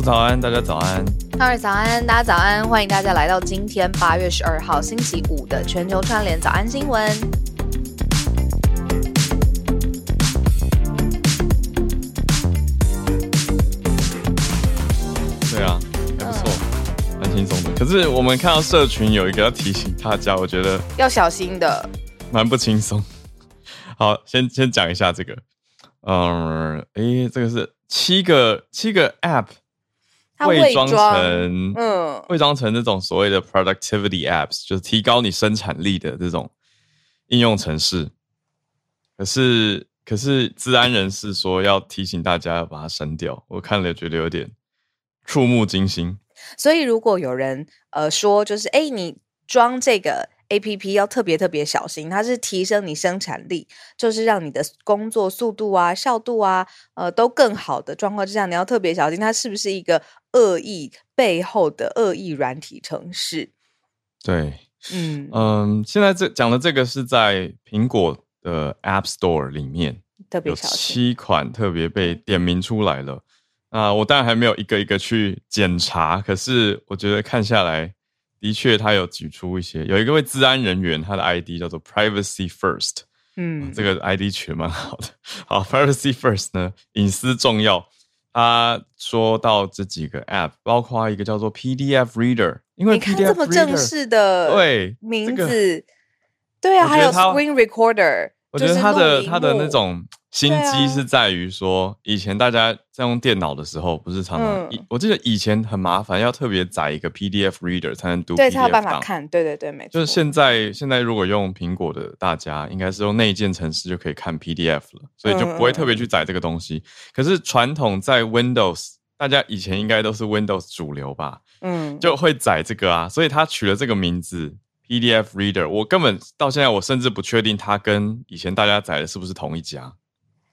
早安，大家早安。二早安，大家早安。欢迎大家来到今天八月十二号星期五的全球串联早安新闻。对啊，还不错，蛮轻松的。可是我们看到社群有一个要提醒大家，我觉得要小心的，蛮不轻松。好，先先讲一下这个。嗯，哎，这个是七个七个 App。伪装成嗯，伪装成这种所谓的 productivity apps，就是提高你生产力的这种应用程式。可是，可是，治安人士说要提醒大家要把它删掉。我看了觉得有点触目惊心。所以，如果有人呃说，就是哎，你装这个。A P P 要特别特别小心，它是提升你生产力，就是让你的工作速度啊、效度啊，呃，都更好的状况之下，你要特别小心，它是不是一个恶意背后的恶意软体程式？对，嗯嗯，现在这讲的这个是在苹果的 App Store 里面，特别有七款特别被点名出来了。啊，我当然还没有一个一个去检查，可是我觉得看下来。的确，他有举出一些，有一个位治安人员，他的 ID 叫做 Privacy First，嗯，这个 ID 取蛮好的。好，Privacy First 呢，隐私重要。他说到这几个 App，包括一个叫做 PDF Reader，因为你看这么正式的对名字，对啊，还有 Screen Recorder，我觉得他的他的那种。心机是在于说，以前大家在用电脑的时候，不是常常，我记得以前很麻烦，要特别载一个 PDF reader 才能读，对，才有办法看。对对对，没错。就是现在，现在如果用苹果的大家，应该是用内建程式就可以看 PDF 了，所以就不会特别去载这个东西。可是传统在 Windows，大家以前应该都是 Windows 主流吧？嗯，就会载这个啊，所以他取了这个名字 PDF reader。我根本到现在，我甚至不确定它跟以前大家载的是不是同一家。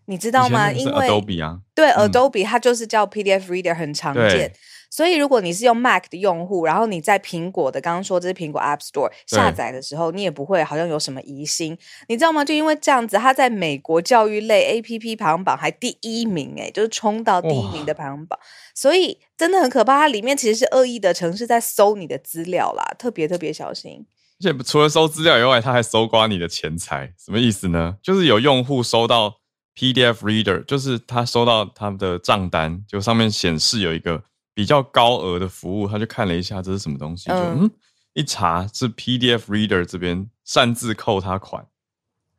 你知道吗？因为 Adobe 啊，对 Adobe，它就是叫 PDF Reader，很常见。所以如果你是用 Mac 的用户，然后你在苹果的刚刚说这是苹果 App Store 下载的时候，你也不会好像有什么疑心，你知道吗？就因为这样子，它在美国教育类 APP 排行榜还第一名，哎，就是冲到第一名的排行榜。所以真的很可怕，它里面其实是恶意的城市在搜你的资料啦，特别特别小心。而且除了搜资料以外，它还搜刮你的钱财，什么意思呢？就是有用户收到。PDF Reader 就是他收到他的账单，就上面显示有一个比较高额的服务，他就看了一下这是什么东西，就嗯一查是 PDF Reader 这边擅自扣他款，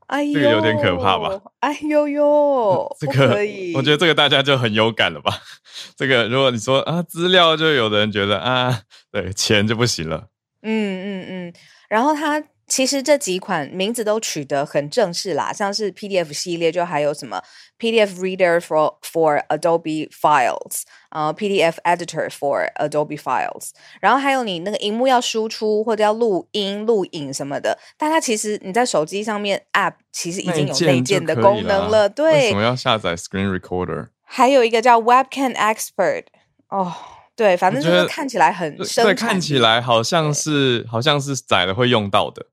哎呦，这个有点可怕吧？哎呦呦，这个我觉得这个大家就很有感了吧？这个如果你说啊资料，就有的人觉得啊对钱就不行了，嗯嗯嗯，然后他。其实这几款名字都取得很正式啦，像是 PDF 系列，就还有什么 PDF Reader for for Adobe Files，呃，PDF Editor for Adobe Files，然后还有你那个荧幕要输出或者要录音、录影什么的，但它其实你在手机上面 App 其实已经有内建的功能了，对。为什么要下载 Screen Recorder？还有一个叫 Webcam Expert，哦，对，反正就是看起来很对，看起来好像是好像是载了会用到的。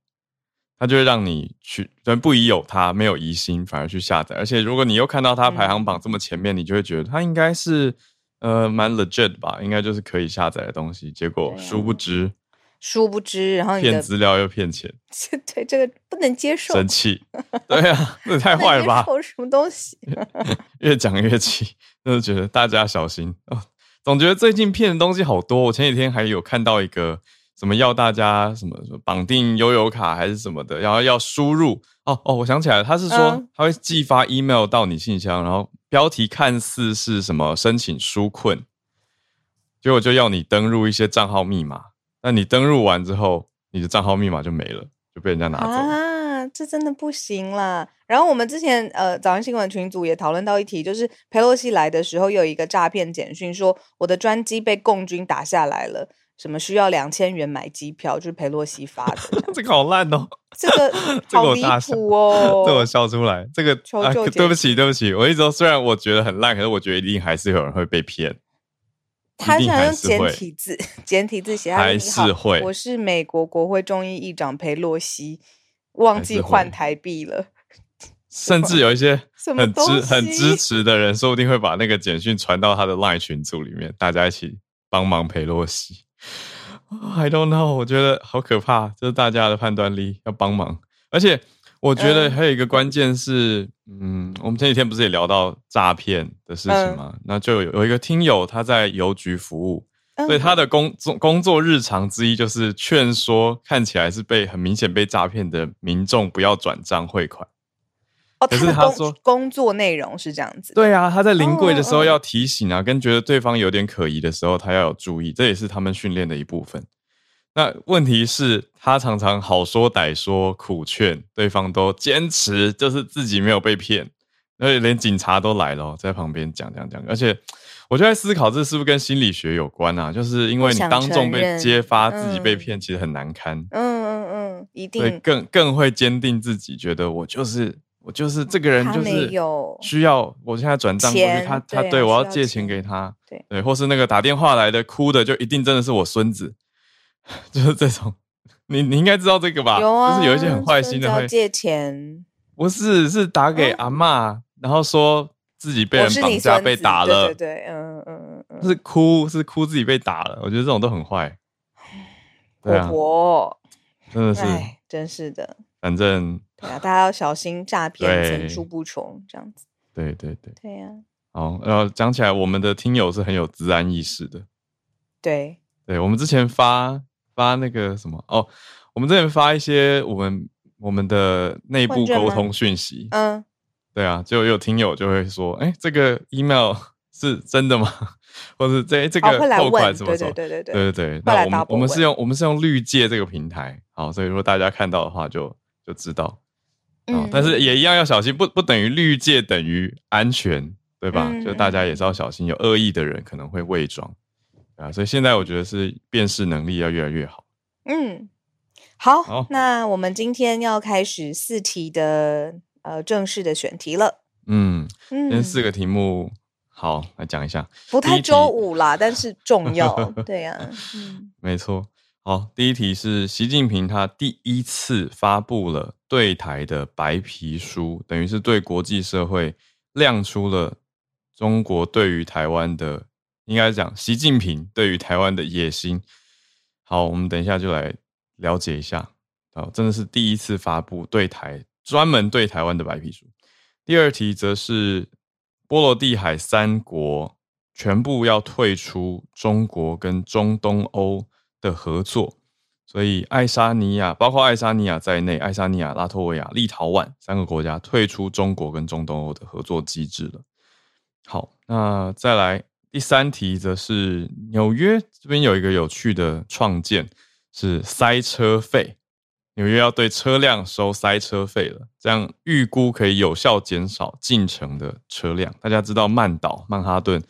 它就会让你去，不疑有他，没有疑心，反而去下载。而且如果你又看到它排行榜这么前面，你就会觉得它应该是呃蛮 legit 吧，应该就是可以下载的东西。结果殊不知，殊不知，然后骗资料又骗钱，对这个不能接受，生气，对啊，这太坏了吧？什么东西？越讲越气，真的觉得大家小心哦。总觉得最近骗的东西好多。我前几天还有看到一个什么要大家什么绑定悠游卡还是什么的，然后要输入哦哦，我想起来了，他是说他会寄发 email 到你信箱，然后标题看似是什么申请纾困，结果就要你登录一些账号密码。那你登录完之后，你的账号密码就没了，就被人家拿走啊！这真的不行啦。然后我们之前呃早上新闻群组也讨论到一题，就是佩洛西来的时候有一个诈骗简讯，说我的专机被共军打下来了，什么需要两千元买机票，就是佩洛西发的。这个好烂哦！这个 好离谱哦！这我笑出来。这个对不起对不起，我一直说虽然我觉得很烂，可是我觉得一定还是有人会被骗。他想用简体字，简体字写。还是会。我是美国国会众议议长佩洛西，忘记换台币了。甚至有一些很支很支持的人，说不定会把那个简讯传到他的 LINE 群组里面，大家一起帮忙佩洛西。I don't know，我觉得好可怕，这是大家的判断力要帮忙，而且。我觉得还有一个关键是，嗯，我们前几天不是也聊到诈骗的事情吗？那就有有一个听友他在邮局服务，所以他的工作工作日常之一就是劝说看起来是被很明显被诈骗的民众不要转账汇款。哦，可是他说工作内容是这样子。对啊，他在临柜的时候要提醒啊，跟觉得对方有点可疑的时候，他要有注意，这也是他们训练的一部分。那问题是，他常常好说歹说，苦劝对方都坚持，就是自己没有被骗，而且连警察都来了，在旁边讲讲讲。而且，我就在思考，这是不是跟心理学有关啊？就是因为你当众被揭发自己被骗，其实很难堪。嗯嗯嗯，一定更更会坚定自己，觉得我就是我就是这个人，就是需要我现在转账过去，他他对我要借钱给他，对对，或是那个打电话来的哭的，就一定真的是我孙子。就是这种，你你应该知道这个吧？有啊，就是有一些很坏心的会借钱，不是是打给阿妈，然后说自己被人绑架被打了，对对，嗯嗯嗯，是哭是哭自己被打了，我觉得这种都很坏。婆婆真的是，真是的，反正对啊，大家要小心诈骗层出不穷，这样子。对对对，对呀。好，然后讲起来，我们的听友是很有治安意识的。对，对我们之前发。发那个什么哦，我们之前发一些我们我们的内部沟通讯息，嗯，对啊，就有听友就会说，哎，这个 email 是真的吗？或者这这个货款什么什么？对对对对对对。那我们我们是用我们是用绿界这个平台，好，所以说大家看到的话就就知道，嗯，但是也一样要小心，不不等于绿界等于安全，对吧？就大家也是要小心，有恶意的人可能会伪装。啊，所以现在我觉得是辨识能力要越来越好。嗯，好，那我们今天要开始四题的呃正式的选题了。嗯，今天四个题目，好来讲一下，不太周五啦，但是重要。对呀，嗯，没错。好，第一题是习近平他第一次发布了对台的白皮书，等于是对国际社会亮出了中国对于台湾的。应该讲，习近平对于台湾的野心。好，我们等一下就来了解一下。好，真的是第一次发布对台专门对台湾的白皮书。第二题则是波罗的海三国全部要退出中国跟中东欧的合作，所以爱沙尼亚，包括爱沙尼亚在内，爱沙尼亚、拉脱维亚、立陶宛三个国家退出中国跟中东欧的合作机制了。好，那再来。第三题则是纽约这边有一个有趣的创建，是塞车费。纽约要对车辆收塞车费了，这样预估可以有效减少进城的车辆。大家知道曼岛曼哈顿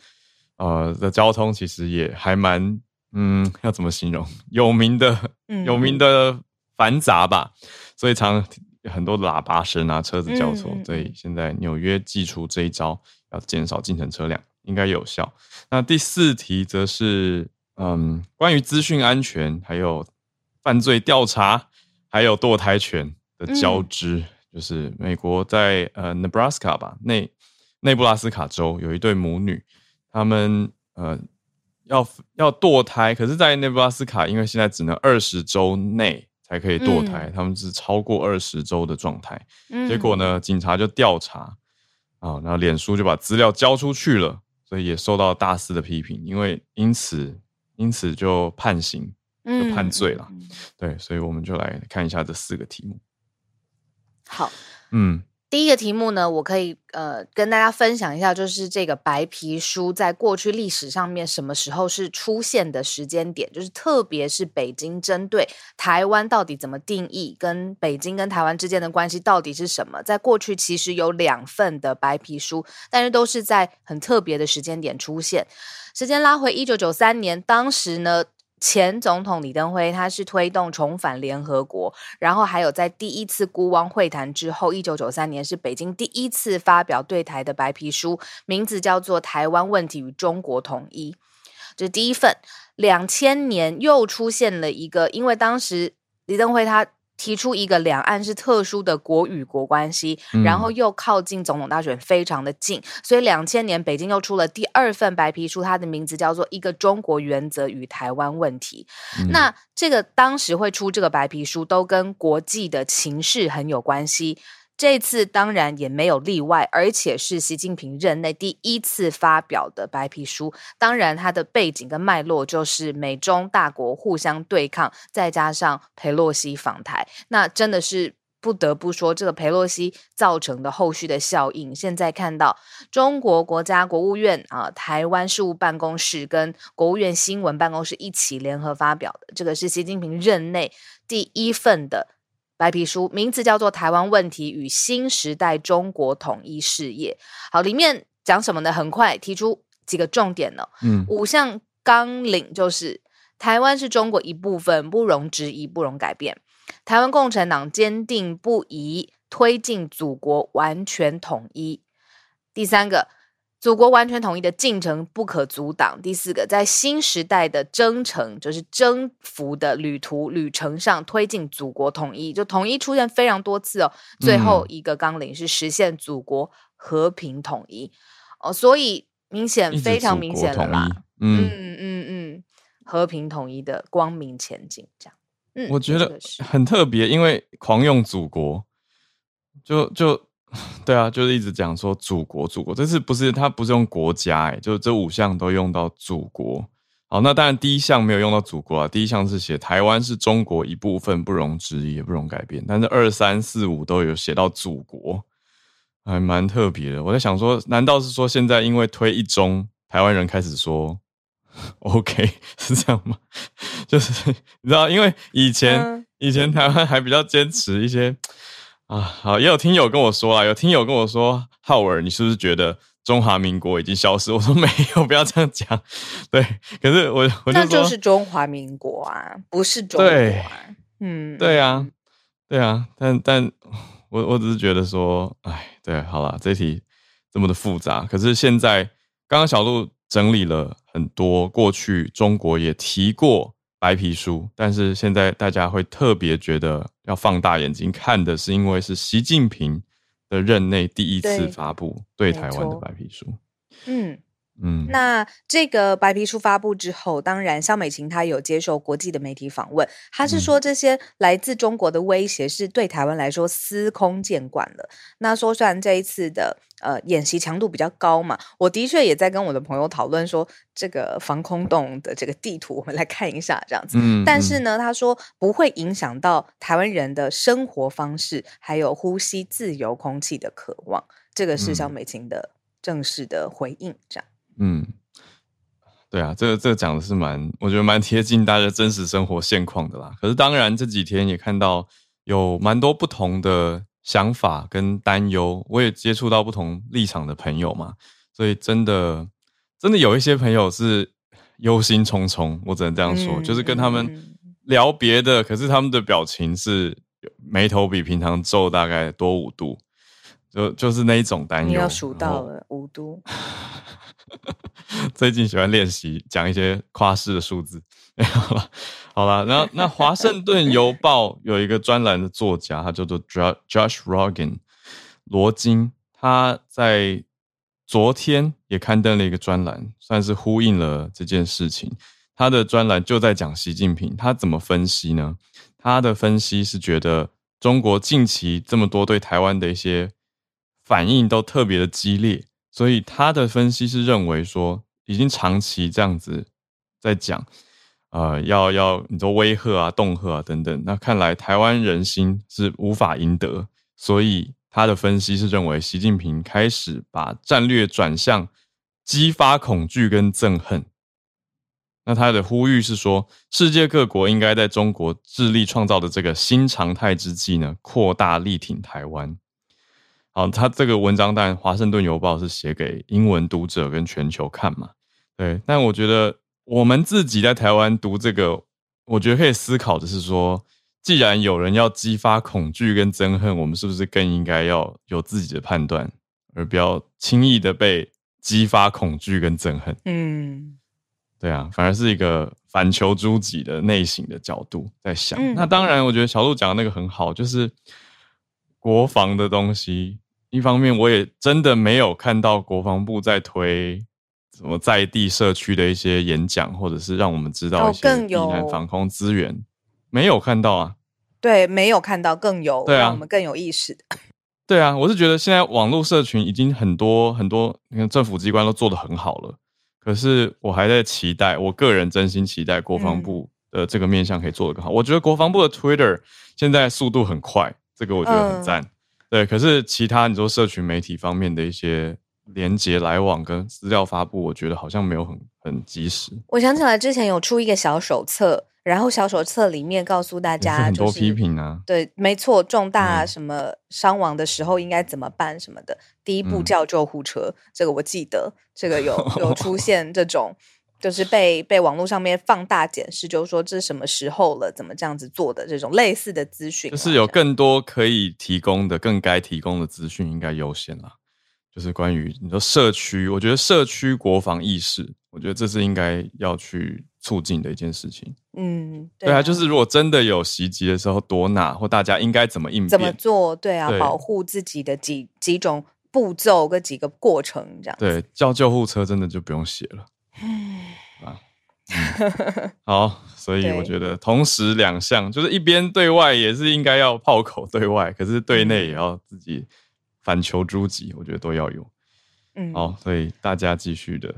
呃的交通其实也还蛮嗯，要怎么形容？有名的有名的繁杂吧，所以常很多喇叭声啊，车子交错。所以现在纽约祭出这一招，要减少进城车辆。应该有效。那第四题则是，嗯，关于资讯安全，还有犯罪调查，还有堕胎权的交织。就是美国在呃，Nebraska 吧，内内布拉斯卡州有一对母女，他们呃要要堕胎，可是，在内布拉斯卡，因为现在只能二十周内才可以堕胎，他们是超过二十周的状态。结果呢，警察就调查啊，然后脸书就把资料交出去了，所以也受到大肆的批评，因为因此因此就判刑，就判罪了。对，所以我们就来看一下这四个题目。好，嗯。第一个题目呢，我可以呃跟大家分享一下，就是这个白皮书在过去历史上面什么时候是出现的时间点，就是特别是北京针对台湾到底怎么定义，跟北京跟台湾之间的关系到底是什么，在过去其实有两份的白皮书，但是都是在很特别的时间点出现。时间拉回一九九三年，当时呢。前总统李登辉，他是推动重返联合国，然后还有在第一次孤汪会谈之后，一九九三年是北京第一次发表对台的白皮书，名字叫做《台湾问题与中国统一》，这第一份。两千年又出现了一个，因为当时李登辉他。提出一个两岸是特殊的国与国关系，然后又靠近总统大选非常的近，所以两千年北京又出了第二份白皮书，它的名字叫做《一个中国原则与台湾问题》。那这个当时会出这个白皮书，都跟国际的情势很有关系。这次当然也没有例外，而且是习近平任内第一次发表的白皮书。当然，它的背景跟脉络就是美中大国互相对抗，再加上佩洛西访台，那真的是不得不说，这个佩洛西造成的后续的效应。现在看到中国国家国务院啊，台湾事务办公室跟国务院新闻办公室一起联合发表的，这个是习近平任内第一份的。白皮书名字叫做《台湾问题与新时代中国统一事业》。好，里面讲什么呢？很快提出几个重点呢。嗯，五项纲领就是台湾是中国一部分，不容置疑，不容改变。台湾共产党坚定不移推进祖国完全统一。第三个。祖国完全统一的进程不可阻挡。第四个，在新时代的征程，就是征服的旅途旅程上推进祖国统一，就统一出现非常多次哦。最后一个纲领是实现祖国和平统一哦，所以明显非常明显了啦。嗯嗯嗯嗯，和平统一的光明前景，这样。嗯，我觉得很特别，因为狂用祖国，就就。对啊，就是一直讲说祖国，祖国，这次不是他不是用国家，哎，就这五项都用到祖国。好，那当然第一项没有用到祖国啊，第一项是写台湾是中国一部分，不容置疑，也不容改变。但是二三四五都有写到祖国，还蛮特别的。我在想说，难道是说现在因为推一中，台湾人开始说 OK 是这样吗？就是你知道，因为以前以前台湾还比较坚持一些。啊，好，也有听友跟我说啊，有听友跟我说，浩尔，你是不是觉得中华民国已经消失？我说 没有，不要这样讲。对，可是我我就，那就是中华民国啊，不是中国。嗯，对啊，对啊，但但我我只是觉得说，哎，对，好了，这题这么的复杂，可是现在刚刚小鹿整理了很多过去中国也提过。白皮书，但是现在大家会特别觉得要放大眼睛看的是，因为是习近平的任内第一次发布对台湾的白皮书。嗯。嗯，那这个白皮书发布之后，当然肖美琴她有接受国际的媒体访问，她是说这些来自中国的威胁是对台湾来说司空见惯了。那说虽然这一次的呃演习强度比较高嘛，我的确也在跟我的朋友讨论说这个防空洞的这个地图，我们来看一下这样子。嗯，但是呢，他说不会影响到台湾人的生活方式，还有呼吸自由空气的渴望。这个是肖美琴的正式的回应，这样。嗯，对啊，这个这个讲的是蛮，我觉得蛮贴近大家真实生活现况的啦。可是当然这几天也看到有蛮多不同的想法跟担忧，我也接触到不同立场的朋友嘛，所以真的真的有一些朋友是忧心忡忡，我只能这样说，就是跟他们聊别的，可是他们的表情是眉头比平常皱大概多五度，就就是那一种担忧。你要数到了五度。最近喜欢练习讲一些夸式的数字，好了，好了，然后那华盛顿邮报有一个专栏的作家，他叫做 Josh Rogan，罗金，他在昨天也刊登了一个专栏，算是呼应了这件事情。他的专栏就在讲习近平，他怎么分析呢？他的分析是觉得中国近期这么多对台湾的一些反应都特别的激烈，所以他的分析是认为说，已经长期这样子在讲，呃，要要你说威吓啊、恫吓啊等等，那看来台湾人心是无法赢得，所以他的分析是认为习近平开始把战略转向激发恐惧跟憎恨。那他的呼吁是说，世界各国应该在中国致力创造的这个新常态之际呢，扩大力挺台湾。好，他这个文章当然《华盛顿邮报》是写给英文读者跟全球看嘛，对。但我觉得我们自己在台湾读这个，我觉得可以思考的是说，既然有人要激发恐惧跟憎恨，我们是不是更应该要有自己的判断，而不要轻易的被激发恐惧跟憎恨？嗯。对啊，反而是一个反求诸己的内省的角度在想。那当然，我觉得小鹿讲的那个很好，就是国防的东西。一方面，我也真的没有看到国防部在推什么在地社区的一些演讲，或者是让我们知道一些避难防空资源，没有看到啊。对，没有看到，更有对让我们更有意识的。对啊，我是觉得现在网络社群已经很多很多，你看政府机关都做的很好了。可是我还在期待，我个人真心期待国防部的这个面向可以做得更好。我觉得国防部的 Twitter 现在速度很快，这个我觉得很赞。对，可是其他你说社群媒体方面的一些连接来往跟资料发布，我觉得好像没有很很及时。我想起来之前有出一个小手册。然后小手册里面告诉大家，很多批评啊，对，没错，重大什么伤亡的时候应该怎么办什么的。第一步叫救护车，这个我记得，这个有有出 现这种，就是被被网络上面放大检视，就是说这是什么时候了，怎么这样子做的这种类似的资讯，就是有更多可以提供的、更该提供的资讯应该优先啦。就是关于你说社区，我觉得社区国防意识，我觉得这是应该要去。促进的一件事情，嗯，对啊，就是如果真的有袭击的时候躲哪，或大家应该怎么应怎么做？对啊，保护自己的几几种步骤跟几个过程这样。对，叫救护车真的就不用写了。啊，好，所以我觉得同时两项，就是一边对外也是应该要炮口对外，可是对内也要自己反求诸己，我觉得都要有。嗯，好，所以大家继续的。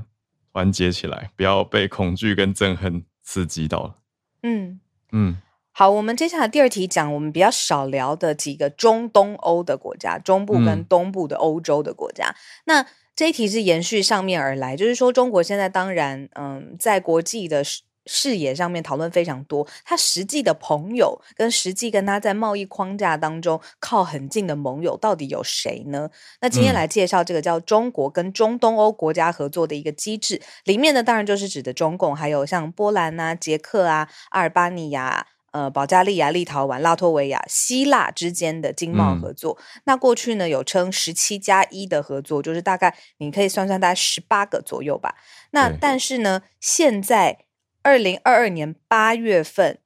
团结起来，不要被恐惧跟憎恨刺激到了。嗯嗯，好，我们接下来第二题讲我们比较少聊的几个中东欧的国家，中部跟东部的欧洲的国家。那这一题是延续上面而来，就是说中国现在当然，嗯，在国际的。视野上面讨论非常多，他实际的朋友跟实际跟他在贸易框架当中靠很近的盟友到底有谁呢？那今天来介绍这个叫中国跟中东欧国家合作的一个机制，里面呢当然就是指的中共，还有像波兰啊、捷克啊、阿尔巴尼亚、呃、保加利亚、立陶宛、拉脱维亚、希腊之间的经贸合作。那过去呢有称十七加一的合作，就是大概你可以算算大概十八个左右吧。那但是呢现在。二零二二年八月份，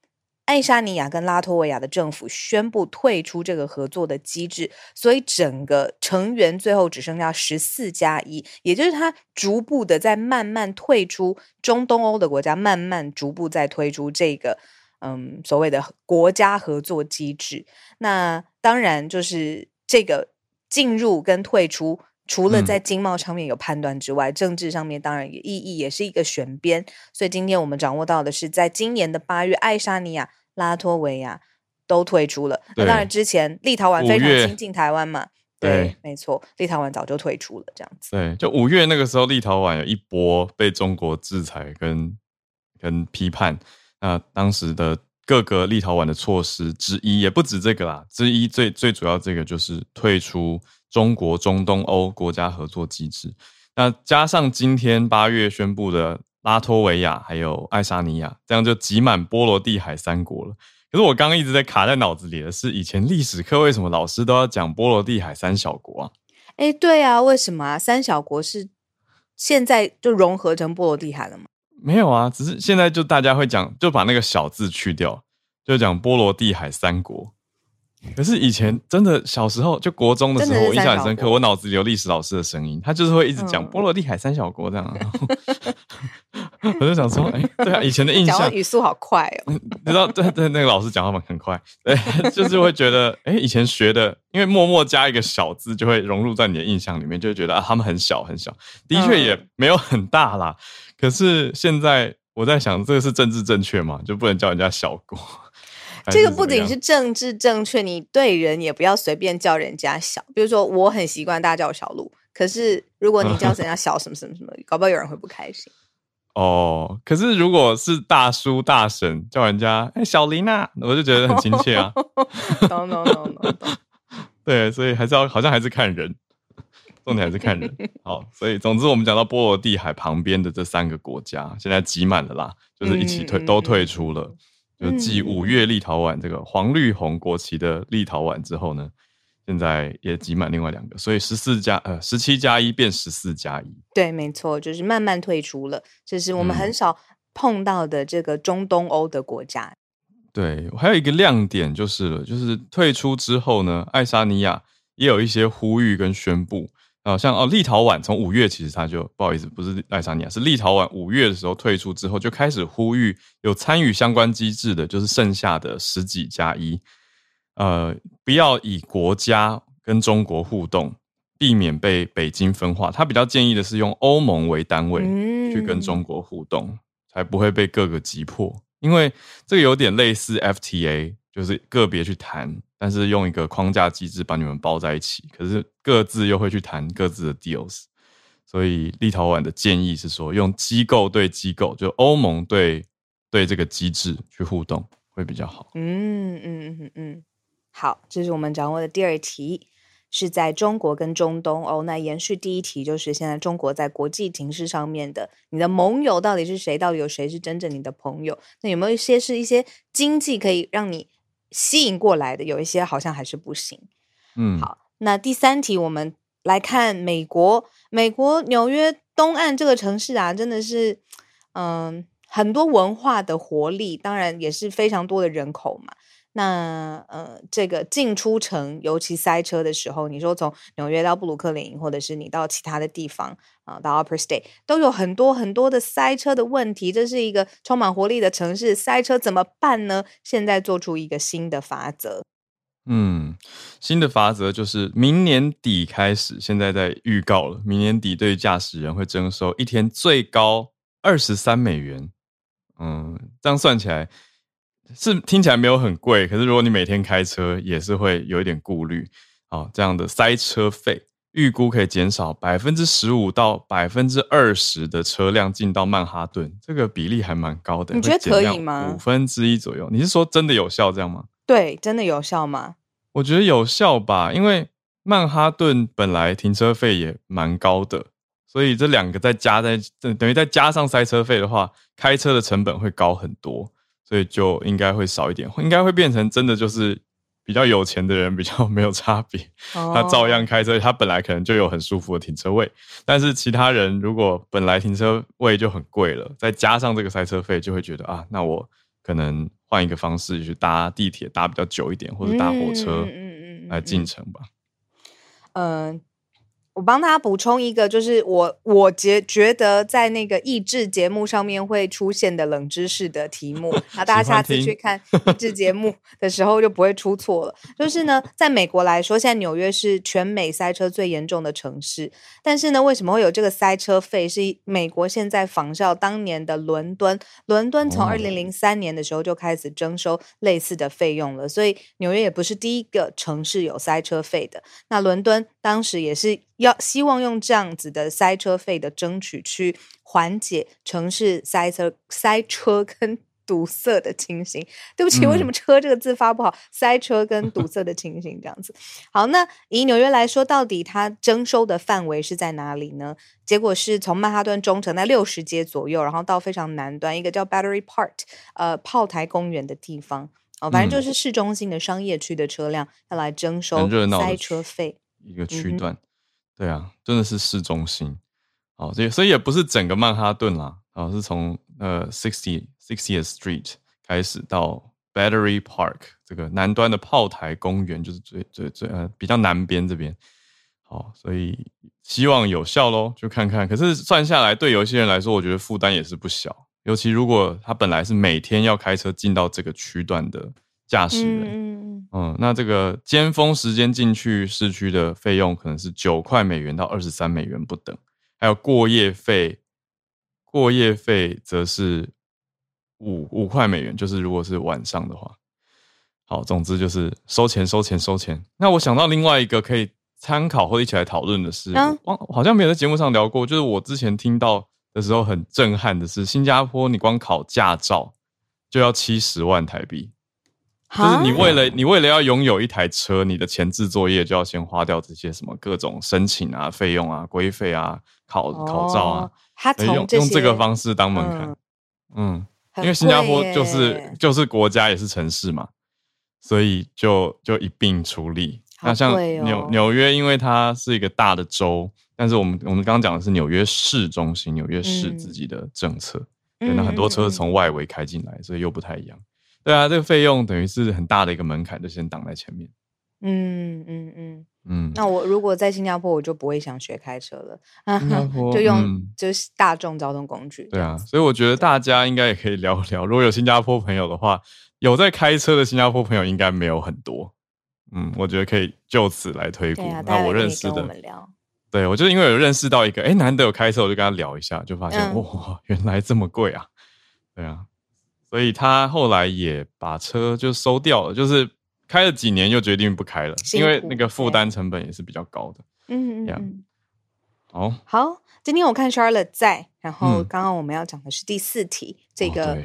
爱沙尼亚跟拉脱维亚的政府宣布退出这个合作的机制，所以整个成员最后只剩下十四加一，也就是它逐步的在慢慢退出中东欧的国家，慢慢逐步在推出这个嗯所谓的国家合作机制。那当然就是这个进入跟退出。除了在经贸上面有判断之外，政治上面当然也意义也是一个选边。所以今天我们掌握到的是，在今年的八月，爱沙尼亚、拉脱维亚都退出了。那当然，之前立陶宛非常亲近台湾嘛，对，没错，立陶宛早就退出了，这样子。对，就五月那个时候，立陶宛有一波被中国制裁跟跟批判。那当时的各个立陶宛的措施之一，也不止这个啦，之一最最主要这个就是退出。中国中东欧国家合作机制，那加上今天八月宣布的拉脱维亚还有爱沙尼亚，这样就挤满波罗的海三国了。可是我刚刚一直在卡在脑子里的是，以前历史课为什么老师都要讲波罗的海三小国啊？哎，对啊，为什么啊？三小国是现在就融合成波罗的海了吗？没有啊，只是现在就大家会讲，就把那个小字去掉，就讲波罗的海三国。可是以前真的小时候就国中的时候，我印象很深刻。我脑子里有历史老师的声音，他就是会一直讲波罗的海三小国这样。我就想说，哎，对啊，以前的印象语速好快哦。你知道，对对，那个老师讲话嘛很快，对，就是会觉得，哎，以前学的，因为默默加一个小字，就会融入在你的印象里面，就会觉得啊，他们很小很小，的确也没有很大啦。可是现在我在想，这个是政治正确嘛？就不能叫人家小国？这个不仅是政治正确，你对人也不要随便叫人家小。比如说，我很习惯大家叫我小鹿，可是如果你叫人家小什么什么什么，搞不好有人会不开心。哦，可是如果是大叔大婶叫人家哎小林啊，我就觉得很亲切啊。懂懂懂懂懂。对，所以还是要好像还是看人，重点还是看人。好，所以总之我们讲到波罗的海旁边的这三个国家，现在挤满了啦，就是一起退都退出了。就继五月立陶宛这个黄绿红国旗的立陶宛之后呢，现在也挤满另外两个，所以十四加呃十七加一变十四加一。对，没错，就是慢慢退出了，这是我们很少碰到的这个中东欧的国家。对，还有一个亮点就是了，就是退出之后呢，爱沙尼亚也有一些呼吁跟宣布。啊，像哦，立陶宛从五月其实他就不好意思，不是爱沙尼亚，是立陶宛五月的时候退出之后，就开始呼吁有参与相关机制的，就是剩下的十几加一，呃，不要以国家跟中国互动，避免被北京分化。他比较建议的是用欧盟为单位去跟中国互动，才不会被各个击破。因为这个有点类似 FTA，就是个别去谈。但是用一个框架机制把你们包在一起，可是各自又会去谈各自的 deals，所以立陶宛的建议是说，用机构对机构，就欧盟对对这个机制去互动会比较好。嗯嗯嗯嗯，好，这是我们掌握的第二题，是在中国跟中东哦。那延续第一题，就是现在中国在国际形势上面的，你的盟友到底是谁？到底有谁是真正你的朋友？那有没有一些是一些经济可以让你？吸引过来的有一些好像还是不行，嗯，好，那第三题我们来看美国，美国纽约东岸这个城市啊，真的是，嗯，很多文化的活力，当然也是非常多的人口嘛。那呃，这个进出城，尤其塞车的时候，你说从纽约到布鲁克林，或者是你到其他的地方啊，到 Upper State，都有很多很多的塞车的问题。这是一个充满活力的城市，塞车怎么办呢？现在做出一个新的法则。嗯，新的法则就是明年底开始，现在在预告了，明年底对驾驶人会征收一天最高二十三美元。嗯，这样算起来。是听起来没有很贵，可是如果你每天开车，也是会有一点顾虑。啊，这样的塞车费预估可以减少百分之十五到百分之二十的车辆进到曼哈顿，这个比例还蛮高的。你觉得可以吗？五分之一左右。你是说真的有效这样吗？对，真的有效吗？我觉得有效吧，因为曼哈顿本来停车费也蛮高的，所以这两个再加在等等于再加上塞车费的话，开车的成本会高很多。所以就应该会少一点，应该会变成真的就是比较有钱的人比较 没有差别，他照样开车，他本来可能就有很舒服的停车位，但是其他人如果本来停车位就很贵了，再加上这个塞车费，就会觉得啊，那我可能换一个方式去搭地铁，搭比较久一点，或者搭火车来进城吧。嗯。我帮他补充一个，就是我我觉觉得在那个益智节目上面会出现的冷知识的题目，那大家下次去看益智节目 的时候就不会出错了。就是呢，在美国来说，现在纽约是全美塞车最严重的城市，但是呢，为什么会有这个塞车费？是美国现在仿效当年的伦敦，伦敦从二零零三年的时候就开始征收类似的费用了，所以纽约也不是第一个城市有塞车费的。那伦敦当时也是。要希望用这样子的塞车费的争取去缓解城市塞车、塞车跟堵塞的情形。对不起，为什么“车”这个字发不好？塞车跟堵塞的情形这样子。好，那以纽约来说，到底它征收的范围是在哪里呢？结果是从曼哈顿中城在六十街左右，然后到非常南端一个叫 Battery Park，呃，炮台公园的地方。哦，反正就是市中心的商业区的车辆要来征收塞车费一个区段。对啊，真的是市中心，哦，所以所以也不是整个曼哈顿啦，哦，是从呃 Sixty Sixtieth Street 开始到 Battery Park 这个南端的炮台公园，就是最最最呃比较南边这边。好，所以希望有效喽，就看看。可是算下来，对有些人来说，我觉得负担也是不小。尤其如果他本来是每天要开车进到这个区段的驾驶人，嗯，那这个尖峰时间进去市区的费用可能是九块美元到二十三美元不等，还有过夜费，过夜费则是五五块美元，就是如果是晚上的话。好，总之就是收钱收钱收钱。那我想到另外一个可以。参考或一起来讨论的是，光好像没有在节目上聊过。就是我之前听到的时候很震撼的是，新加坡你光考驾照就要七十万台币，就是你为了你为了要拥有一台车，你的前置作业就要先花掉这些什么各种申请啊、费用啊、规费啊、考考照啊，用用这个方式当门槛。嗯，因为新加坡就是就是国家也是城市嘛，所以就就一并处理。那像纽纽约，因为它是一个大的州，但是我们我们刚刚讲的是纽约市中心，纽约市自己的政策，对，那很多车是从外围开进来，所以又不太一样。对啊，这个费用等于是很大的一个门槛，就先挡在前面。嗯嗯嗯嗯。那我如果在新加坡，我就不会想学开车了，就用就是大众交通工具。对啊，所以我觉得大家应该也可以聊聊，如果有新加坡朋友的话，有在开车的新加坡朋友应该没有很多。嗯，我觉得可以就此来推估。那我认识的，对我就因为有认识到一个，哎，难得有开车，我就跟他聊一下，就发现哇，原来这么贵啊！对啊，所以他后来也把车就收掉了，就是开了几年又决定不开了，因为那个负担成本也是比较高的。嗯嗯嗯。好，好，今天我看 Charlotte 在，然后刚刚我们要讲的是第四题，这个。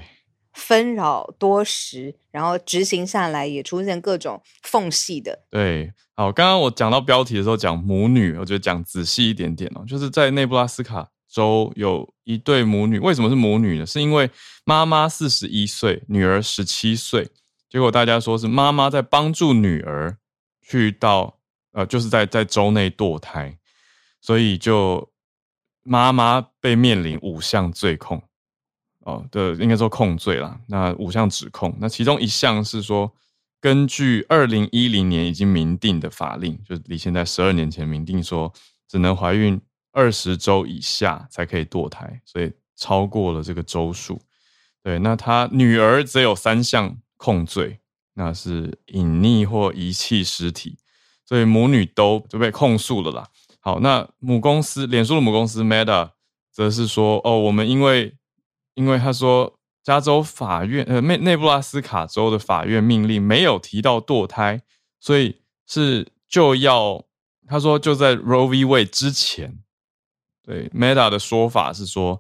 纷扰多时，然后执行下来也出现各种缝隙的。对，好，刚刚我讲到标题的时候讲母女，我觉得讲仔细一点点哦，就是在内布拉斯卡州有一对母女，为什么是母女呢？是因为妈妈四十一岁，女儿十七岁，结果大家说是妈妈在帮助女儿去到呃，就是在在州内堕胎，所以就妈妈被面临五项罪控。哦，的应该说控罪啦。那五项指控，那其中一项是说，根据二零一零年已经明定的法令，就是离现在十二年前明定说，只能怀孕二十周以下才可以堕胎，所以超过了这个周数。对，那他女儿则有三项控罪，那是隐匿或遗弃尸体，所以母女都就被控诉了啦。好，那母公司脸书的母公司 Meta 则是说，哦，我们因为因为他说，加州法院呃内内布拉斯卡州的法院命令没有提到堕胎，所以是就要他说就在 Roe v Wade 之前，对 Meta 的说法是说，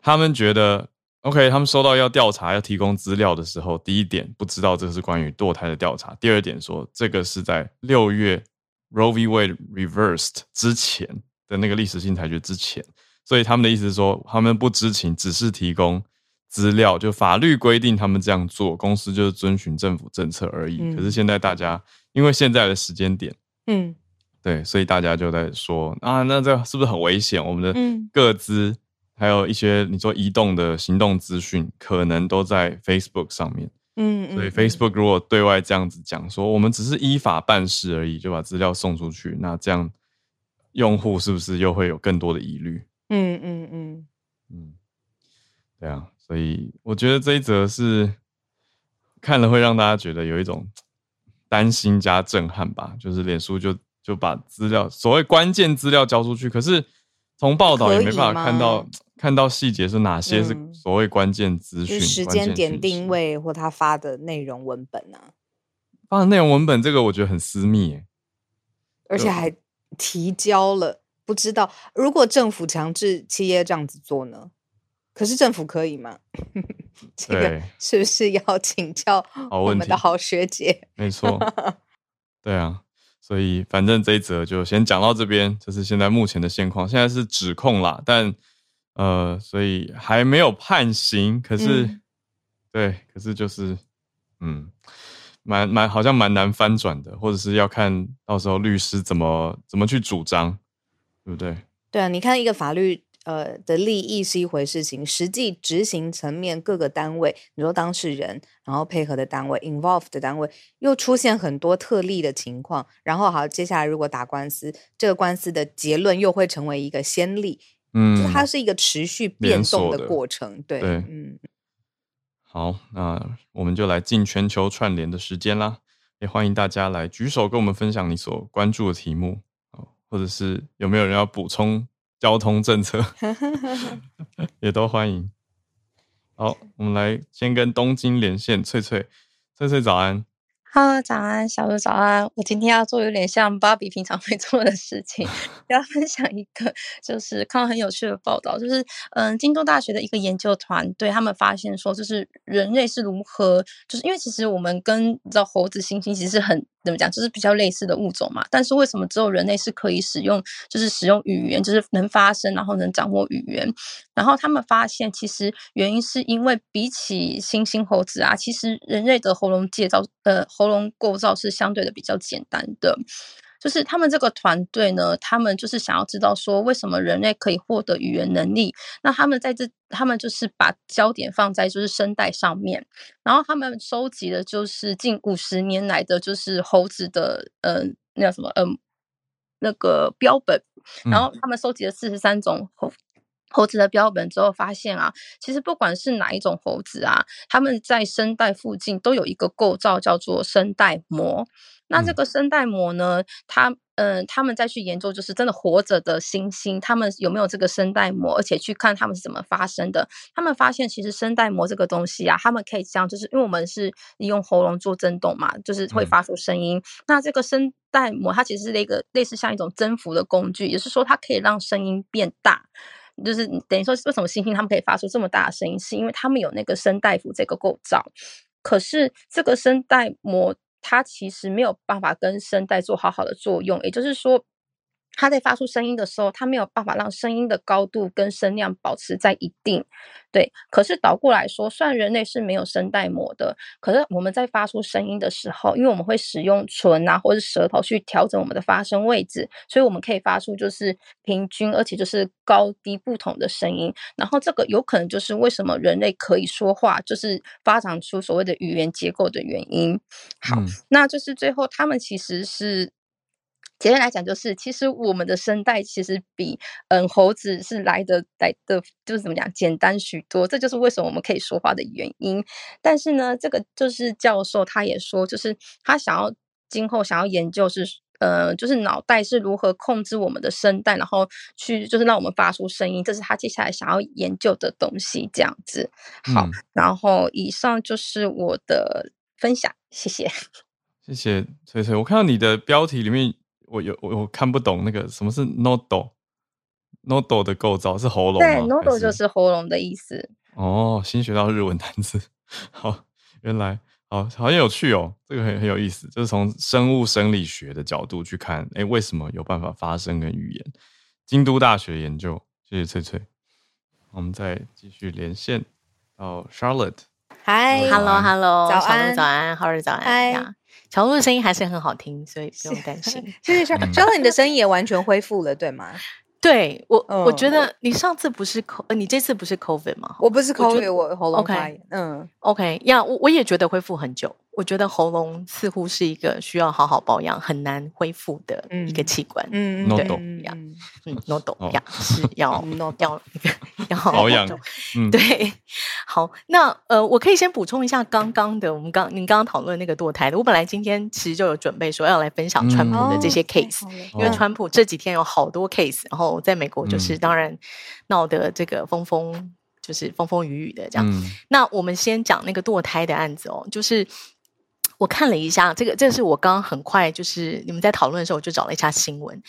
他们觉得 OK，他们收到要调查要提供资料的时候，第一点不知道这是关于堕胎的调查，第二点说这个是在六月 Roe v Wade reversed 之前的那个历史性裁决之前。所以他们的意思是说，他们不知情，只是提供资料，就法律规定他们这样做，公司就是遵循政府政策而已。可是现在大家因为现在的时间点，嗯，对，所以大家就在说啊，那这是不是很危险？我们的各资还有一些你说移动的行动资讯，可能都在 Facebook 上面。嗯，所以 Facebook 如果对外这样子讲说，我们只是依法办事而已，就把资料送出去，那这样用户是不是又会有更多的疑虑？嗯嗯嗯嗯，对啊，所以我觉得这一则是看了会让大家觉得有一种 担心加震撼吧。就是脸书就就把资料所谓关键资料交出去，可是从报道也没办法看到看到细节是哪些是所谓关键资讯、时间点定位或他发的内容文本呢？发的内容文本这个我觉得很私密，而且还提交了。不知道，如果政府强制企业这样子做呢？可是政府可以吗？这个是不是要请教我们的好学姐？没错，对啊，所以反正这一则就先讲到这边，这是现在目前的现况。现在是指控啦，但呃，所以还没有判刑。可是，对，可是就是嗯，蛮蛮好像蛮难翻转的，或者是要看到时候律师怎么怎么去主张。对不对？对啊，你看一个法律呃的利益是一回事情，实际执行层面各个单位，你说当事人，然后配合的单位，involve 的单位，又出现很多特例的情况，然后好，接下来如果打官司，这个官司的结论又会成为一个先例，嗯，它是一个持续变动的过程，对，嗯。好，那我们就来进全球串联的时间啦，也欢迎大家来举手跟我们分享你所关注的题目或者是有没有人要补充交通政策，也都欢迎。好，我们来先跟东京连线，翠翠，翠翠早安。Hello，早安，小鹿早安。我今天要做有点像芭比平常会做的事情，要分享一个就是看到很有趣的报道，就是嗯，京都大学的一个研究团队，他们发现说，就是人类是如何，就是因为其实我们跟你知道猴子、猩猩其实是很。怎么讲？就是比较类似的物种嘛。但是为什么只有人类是可以使用，就是使用语言，就是能发声，然后能掌握语言？然后他们发现，其实原因是因为比起猩猩、猴子啊，其实人类的喉咙介造，呃，喉咙构造是相对的比较简单的。就是他们这个团队呢，他们就是想要知道说，为什么人类可以获得语言能力？那他们在这，他们就是把焦点放在就是声带上面，然后他们收集的就是近五十年来的就是猴子的，嗯，那叫什么，嗯，那个标本，然后他们收集了四十三种猴猴子的标本之后，发现啊，其实不管是哪一种猴子啊，它们在声带附近都有一个构造叫做声带膜。那这个声带膜呢？它嗯，他们再去研究，就是真的活着的猩猩，他们有没有这个声带膜，而且去看他们是怎么发声的。他们发现，其实声带膜这个东西啊，他们可以这样，就是因为我们是利用喉咙做震动嘛，就是会发出声音。那这个声带膜，它其实是一个类似像一种增幅的工具，也是说它可以让声音变大。就是等于说，为什么猩猩他们可以发出这么大的声音，是因为他们有那个声带幅这个构造。可是这个声带膜。它其实没有办法跟声带做好好的作用，也就是说，它在发出声音的时候，它没有办法让声音的高度跟声量保持在一定。对，可是倒过来说，虽然人类是没有声带膜的，可是我们在发出声音的时候，因为我们会使用唇啊或者舌头去调整我们的发声位置，所以我们可以发出就是平均而且就是高低不同的声音。然后这个有可能就是为什么人类可以说话，就是发展出所谓的语言结构的原因。好，那就是最后他们其实是。简单来讲，就是其实我们的声带其实比嗯猴子是来的来的，就是怎么讲简单许多。这就是为什么我们可以说话的原因。但是呢，这个就是教授他也说，就是他想要今后想要研究是呃，就是脑袋是如何控制我们的声带，然后去就是让我们发出声音。这是他接下来想要研究的东西。这样子，好，然后以上就是我的分享，谢谢，谢谢崔崔。我看到你的标题里面。我有我我看不懂那个什么是 nodo，nodo 的构造是喉咙对，nodo 就是喉咙的意思。哦，新学到日文单词，好，原来好好有趣哦，这个很很有意思，就是从生物生理学的角度去看，哎，为什么有办法发声跟语言？京都大学研究，谢谢翠翠。我们再继续连线到 Charlotte，嗨，Hello，Hello，早安，早安，好日早安，嗨。乔露的声音还是很好听，所以不用担心。谢谢肖肖乐，你的声音也完全恢复了，对吗？对我，我觉得你上次不是 co，你这次不是 COVID 吗？我不是 COVID，我喉咙发炎。嗯，OK，呀，我我也觉得恢复很久。我觉得喉咙似乎是一个需要好好保养、很难恢复的一个器官。嗯，对，呀，嗯，nodo 呀 是要要 要保养。嗯，对。好，那呃，我可以先补充一下刚刚的，我们刚您刚刚讨论那个堕胎的。我本来今天其实就有准备说要来分享川普的这些 case，因为川普这几天有好多 case，然后在美国就是当然闹得这个风风就是风风雨雨的这样。那我们先讲那个堕胎的案子哦，就是。我看了一下，这个这是我刚刚很快就是你们在讨论的时候，我就找了一下新闻。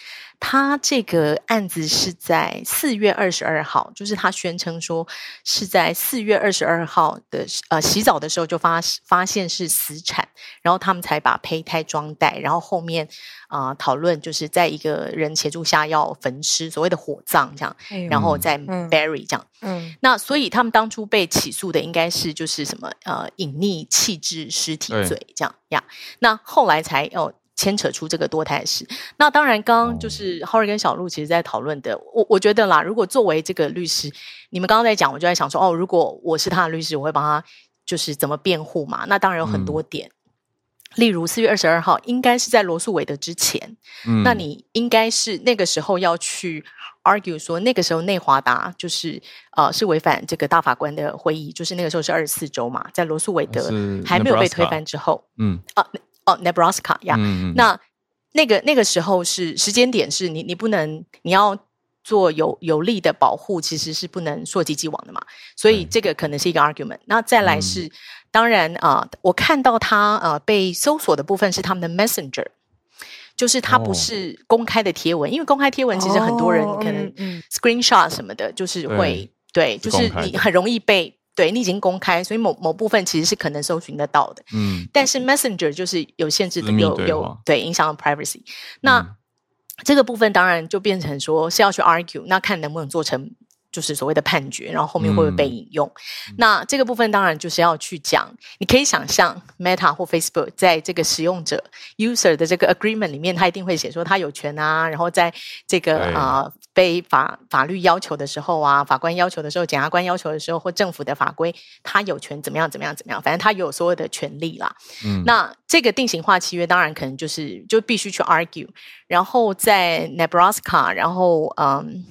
他这个案子是在四月二十二号，就是他宣称说是在四月二十二号的呃洗澡的时候就发发现是死产，然后他们才把胚胎装袋，然后后面啊讨论就是在一个人协助下要焚尸，所谓的火葬这样，然后再 bury 这样。嗯，那所以他们当初被起诉的应该是就是什么呃隐匿弃置尸体罪这样呀，那后来才哦。牵扯出这个多胎事。那当然，刚刚就是浩瑞跟小鹿其实在讨论的，我我觉得啦，如果作为这个律师，你们刚刚在讲，我就在想说，哦，如果我是他的律师，我会帮他就是怎么辩护嘛？那当然有很多点。例如四月二十二号，应该是在罗素韦德之前，那你应该是那个时候要去 argue 说，那个时候内华达就是呃是违反这个大法官的会议，就是那个时候是二十四周嘛，在罗素韦德还没有被推翻之后，嗯啊哦，Nebraska 呀，那那个那个时候是时间点是你你不能你要做有有力的保护，其实是不能溯及既往的嘛，所以这个可能是一个 argument。那再来是。当然啊，我看到他呃被搜索的部分是他们的 Messenger，就是它不是公开的贴文，因为公开贴文其实很多人可能 Screenshot 什么的，就是会对，就是你很容易被对你已经公开，所以某某部分其实是可能搜寻得到的。嗯，但是 Messenger 就是有限制的，有有对影响 privacy。那这个部分当然就变成说是要去 argue，那看能不能做成。就是所谓的判决，然后后面会不会被引用？那这个部分当然就是要去讲。你可以想象，Meta 或 Facebook 在这个使用者 user 的这个 agreement 里面，他一定会写说他有权啊。然后在这个啊被法法律要求的时候啊，法官要求的时候，检察官要求的时候，或政府的法规，他有权怎么样怎么样怎么样，反正他有所有的权利啦。嗯，那这个定型化契约当然可能就是就必须去 argue。然后在 Nebraska，然后嗯。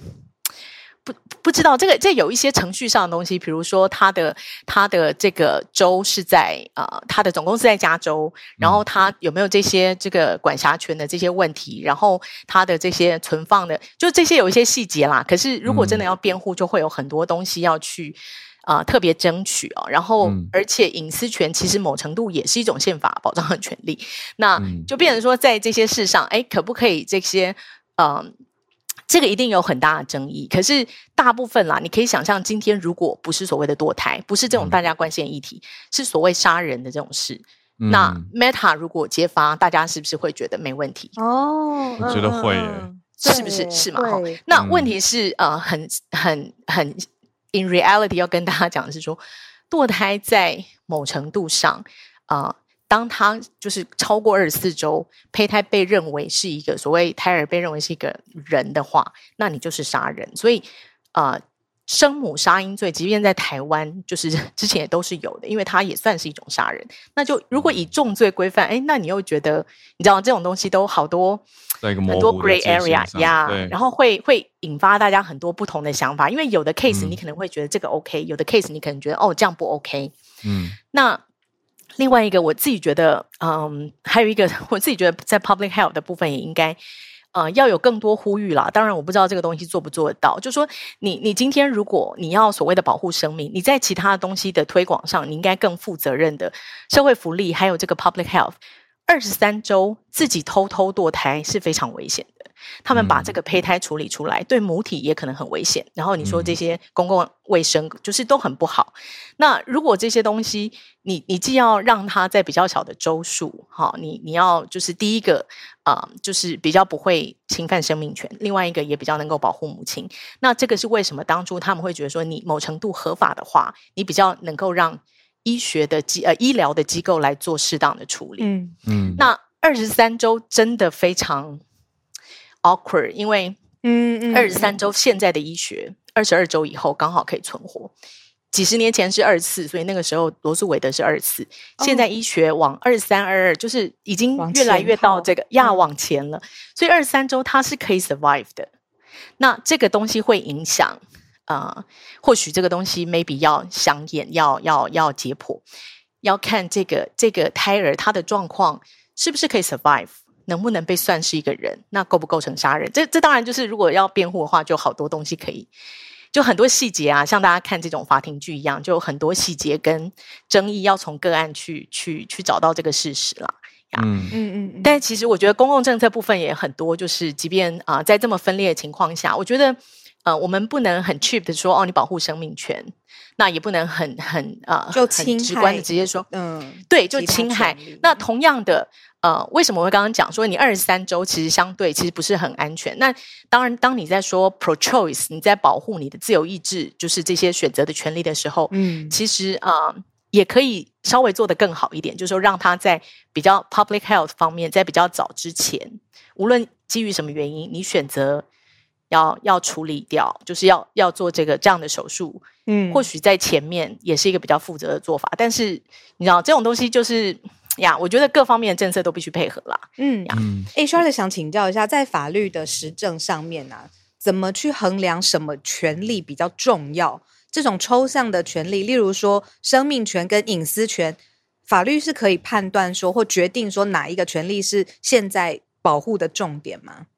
不不知道这个这有一些程序上的东西，比如说他的他的这个州是在呃他的总公司在加州，然后他有没有这些这个管辖权的这些问题，然后他的这些存放的，就这些有一些细节啦。可是如果真的要辩护，就会有很多东西要去啊特别争取哦。然后而且隐私权其实某程度也是一种宪法保障的权利，那就变成说在这些事上，哎，可不可以这些嗯？这个一定有很大的争议，可是大部分啦，你可以想象，今天如果不是所谓的堕胎，不是这种大家关心的议题，是所谓杀人的这种事，那 Meta 如果揭发，大家是不是会觉得没问题？哦，我觉得会耶，是不是是嘛？那问题是呃，很很很 in reality 要跟大家讲的是说，堕胎在某程度上啊。当他就是超过二十四周胚胎被认为是一个所谓胎儿被认为是一个人的话，那你就是杀人。所以，呃，生母杀婴罪，即便在台湾，就是之前也都是有的，因为它也算是一种杀人。那就如果以重罪规范，哎，那你又觉得你知道这种东西都好多很多 gray area 呀，然后会会引发大家很多不同的想法。因为有的 case 你可能会觉得这个 OK，有的 case 你可能觉得哦这样不 OK。嗯，那。另外一个，我自己觉得，嗯，还有一个，我自己觉得在 public health 的部分也应该，呃，要有更多呼吁啦。当然，我不知道这个东西做不做得到。就说你，你今天如果你要所谓的保护生命，你在其他东西的推广上，你应该更负责任的社会福利，还有这个 public health，二十三周自己偷偷堕胎是非常危险的。他们把这个胚胎处理出来，对母体也可能很危险。然后你说这些公共卫生就是都很不好。那如果这些东西，你你既要让它在比较小的周数，哈，你你要就是第一个啊，就是比较不会侵犯生命权；另外一个也比较能够保护母亲。那这个是为什么当初他们会觉得说，你某程度合法的话，你比较能够让医学的机呃医疗的机构来做适当的处理。嗯嗯。那二十三周真的非常。awkward，因为嗯，二十三周现在的医学，二十二周以后刚好可以存活。几十年前是二次，所以那个时候罗素韦德是二次。现在医学往二三二二，就是已经越来越到这个亚往前了。所以二十三周它是可以 survive 的。那这个东西会影响啊？或许这个东西 maybe 要想演，要要要解剖，要看这个这个胎儿他的状况是不是可以 survive。能不能被算是一个人？那构不构成杀人？这这当然就是，如果要辩护的话，就好多东西可以，就很多细节啊，像大家看这种法庭剧一样，就很多细节跟争议要从个案去去去找到这个事实啦。嗯嗯嗯。但其实我觉得公共政策部分也很多，就是即便啊，在这么分裂的情况下，我觉得呃，我们不能很 cheap 的说哦，你保护生命权，那也不能很很啊，就很直观的直接说，嗯，对，就侵害。那同样的。呃，为什么我会刚刚讲说你二十三周其实相对其实不是很安全？那当然，当你在说 pro choice，你在保护你的自由意志，就是这些选择的权利的时候，嗯，其实啊，也可以稍微做得更好一点，就是说让他在比较 public health 方面，在比较早之前，无论基于什么原因，你选择要要处理掉，就是要要做这个这样的手术，嗯，或许在前面也是一个比较负责的做法。但是你知道这种东西就是呀，我觉得各方面的政策都必须配合啦。嗯呀，哎，Charlotte 想请教一下，在法律的实证上面呢，怎么去衡量什么权利比较重要？这种抽象的权利，例如说生命权跟隐私权，法律是可以判断说或决定说哪一个权利是现在保护的重点吗？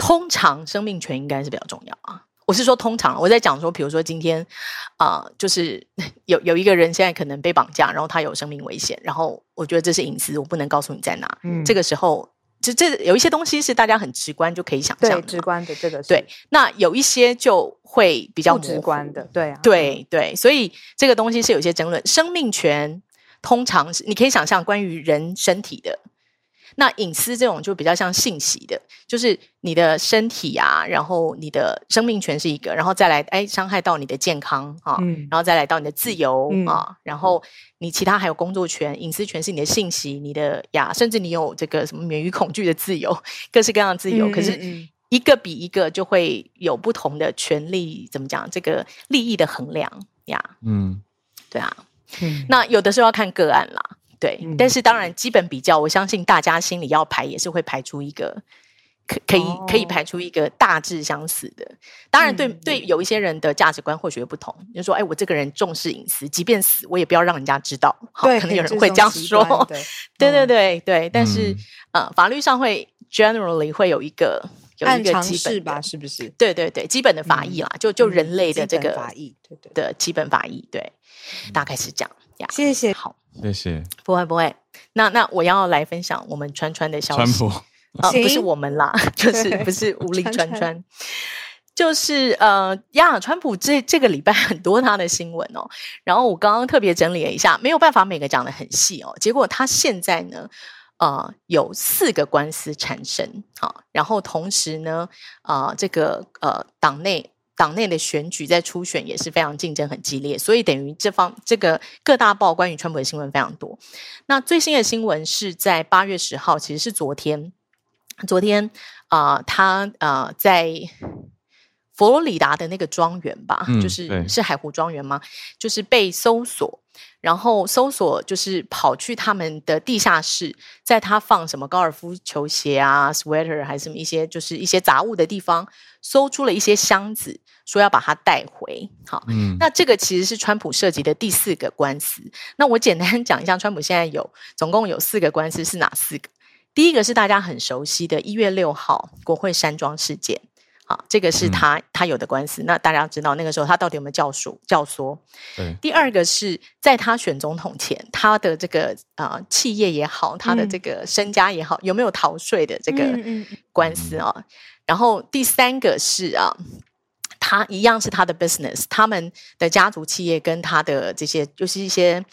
通常生命权应该是比较重要啊。我是说通常，我在讲说，比如说今天啊，就是 有有一个人现在可能被绑架，然后他有生命危险，然后我觉得这是隐私，我不能告诉你在哪。嗯，这个时候。就这有一些东西是大家很直观就可以想象的，直观的这个对。那有一些就会比较直观的，对啊，对对。所以这个东西是有些争论。生命权通常是你可以想象关于人身体的。那隐私这种就比较像信息的，就是你的身体啊，然后你的生命权是一个，然后再来哎伤害到你的健康啊，然后再来到你的自由啊，然后你其他还有工作权、隐私权是你的信息、你的呀，甚至你有这个什么免于恐惧的自由，各式各样的自由。可是一个比一个就会有不同的权利，怎么讲？这个利益的衡量呀，嗯，对啊，那有的时候要看个案啦。对，但是当然，基本比较，我相信大家心里要排也是会排出一个可可以可以排出一个大致相似的。当然，对对，有一些人的价值观或许会不同。就说，哎，我这个人重视隐私，即便死我也不要让人家知道。对，可能有人会这样说。对 对对对，但是呃，法律上会 generally 会有一个有一个基本吧，是不是？对对对，基本的法益啦，就就人类的这个法益，对对的基本法益，对，大概是这样。谢谢，好。谢谢，不会不会。那那我要来分享我们川川的消息啊，不是我们啦，就是不是无力川川，就是呃呀，川普这这个礼拜很多他的新闻哦。然后我刚刚特别整理了一下，没有办法每个讲的很细哦。结果他现在呢，呃，有四个官司产生啊，然后同时呢，啊，这个呃党内。党内的选举在初选也是非常竞争很激烈，所以等于这方这个各大报关于川普的新闻非常多。那最新的新闻是在八月十号，其实是昨天，昨天啊，他啊在佛罗里达的那个庄园吧，就是是海湖庄园吗？就是被搜索。然后搜索就是跑去他们的地下室，在他放什么高尔夫球鞋啊、sweater 还是什么一些就是一些杂物的地方，搜出了一些箱子，说要把它带回。好，嗯，那这个其实是川普涉及的第四个官司。那我简单 讲一下，川普现在有总共有四个官司是哪四个？第一个是大家很熟悉的一月六号国会山庄事件。啊，这个是他他有的官司。那大家知道那个时候他到底有没有教唆教唆？对。第二个是在他选总统前，他的这个啊企业也好，他的这个身家也好，有没有逃税的这个官司啊？然后第三个是啊，他一样是他的 business，他们的家族企业跟他的这些就是一些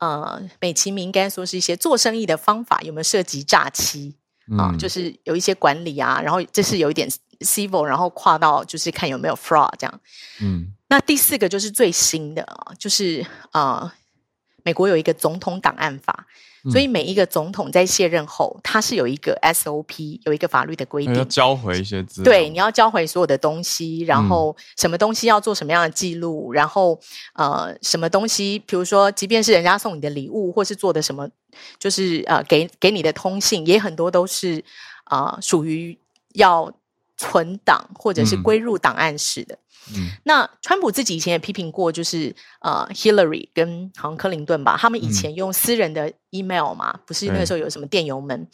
呃美其名应该说是一些做生意的方法有没有涉及诈欺啊？就是有一些管理啊，然后这是有一点。civil，然后跨到就是看有没有 fraud 这样。嗯，那第四个就是最新的啊，就是啊，美国有一个总统档案法，所以每一个总统在卸任后，他是有一个 SOP，有一个法律的规定，要交回一些资料。对，你要交回所有的东西，然后什么东西要做什么样的记录，然后呃，什么东西，比如说，即便是人家送你的礼物，或是做的什么，就是呃，给给你的通信，也很多都是啊，属于要。存档或者是归入档案室的。嗯，那川普自己以前也批评过，就是呃，Hillary 跟好像克林顿吧，他们以前用私人的 email 嘛，不是那个时候有什么电邮门，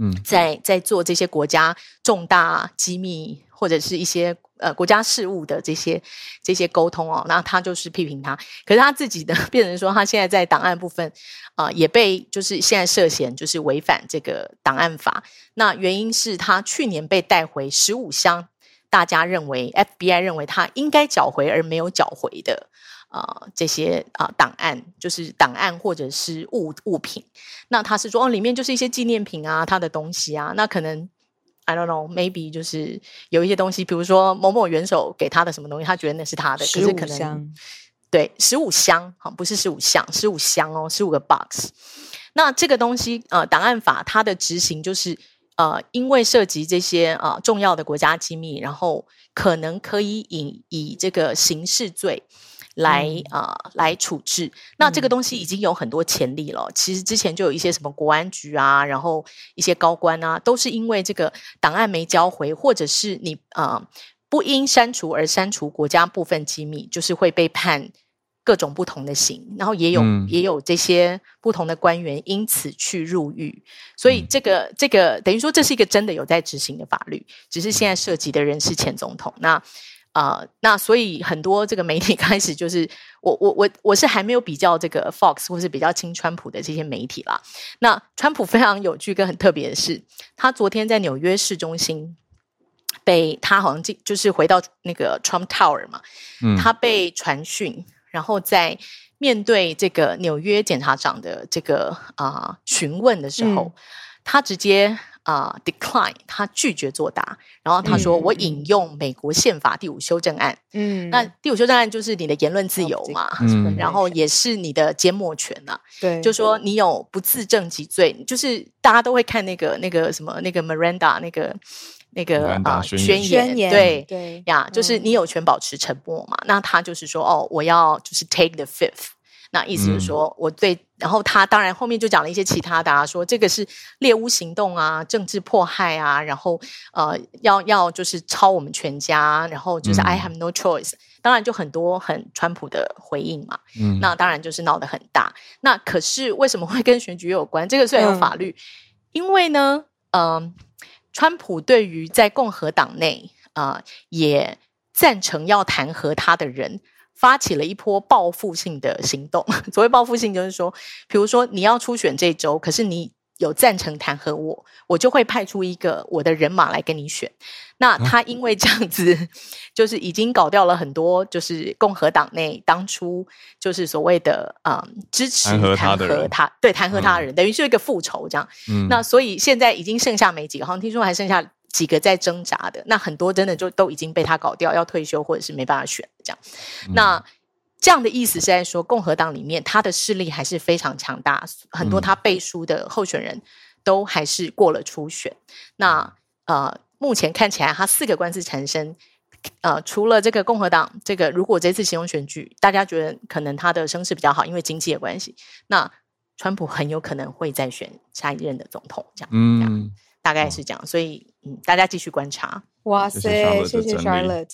嗯，在在做这些国家重大机密或者是一些。呃，国家事务的这些这些沟通哦，那他就是批评他，可是他自己的 变成说，他现在在档案部分啊，也被就是现在涉嫌就是违反这个档案法。那原因是他去年被带回十五箱，大家认为 FBI 认为他应该缴回而没有缴回的啊这些啊档案，就是档案或者是物物品。那他是说哦，里面就是一些纪念品啊，他的东西啊，那可能。I don't know, maybe 就是有一些东西，比如说某某元首给他的什么东西，他觉得那是他的，可是可能对，十五箱，好，不是十五项，十五箱哦，十五个 box。那这个东西，呃，档案法它的执行就是，呃，因为涉及这些呃重要的国家机密，然后可能可以以以这个刑事罪来啊来处置。那这个东西已经有很多潜力了。其实之前就有一些什么国安局啊，然后一些高官啊，都是因为这个档案没交回，或者是你啊不因删除而删除国家部分机密，就是会被判。各种不同的刑，然后也有也有这些不同的官员因此去入狱，所以这个这个等于说这是一个真的有在执行的法律，只是现在涉及的人是前总统。那啊，那所以很多这个媒体 开始就是我我我我是还没有比较这个 Fox 或是比较亲川普的这些媒体啦。那川普非常有趣跟很特别的是，他昨天在纽约市中心被他好像进就是回到那个 Trump Tower 嘛，他被传讯。然后在面对这个纽约检察长的这个啊询问的时候，他直接啊 decline，他拒绝作答。然后他说：“我引用美国宪法第五修正案。”嗯，那第五修正案就是你的言论自由嘛，然后也是你的缄默权呐。对，就说你有不自证己罪，就是大家都会看那个那个什么那个 Miranda 那个。那个啊，宣言对对呀，就是你有权保持沉默嘛。那他就是说，哦，我要就是 take the fifth，那意思就是说我对，然后他当然后面就讲了一些其他的，啊说这个是猎巫行动啊，政治迫害啊，然后呃，要要就是抄我们全家，然后就是 I have no choice，当然就很多很川普的回应嘛。嗯，那当然就是闹得很大。那可是为什么会跟选举有关？这个虽然有法律，因为呢，嗯。川普对于在共和党内啊，也赞成要弹劾他的人，发起了一波报复性的行动。所谓报复性，就是说，比如说你要初选这周，可是你。有赞成弹劾我，我就会派出一个我的人马来跟你选。那他因为这样子，就是已经搞掉了很多，就是共和党内当初就是所谓的嗯支持弹劾他，对弹劾他的人，等于是一个复仇这样。那所以现在已经剩下没几个，好像听说还剩下几个在挣扎的。那很多真的就都已经被他搞掉，要退休或者是没办法选这样。那。这样的意思是在说，共和党里面他的势力还是非常强大，很多他背书的候选人都还是过了初选。那呃，目前看起来他四个官司缠身，呃，除了这个共和党，这个如果这次行动选举大家觉得可能他的声势比较好，因为经济的关系，那川普很有可能会再选下一任的总统，这样，嗯，大概是这样。所以，嗯，大家继续观察。哇塞，谢谢 Charlotte。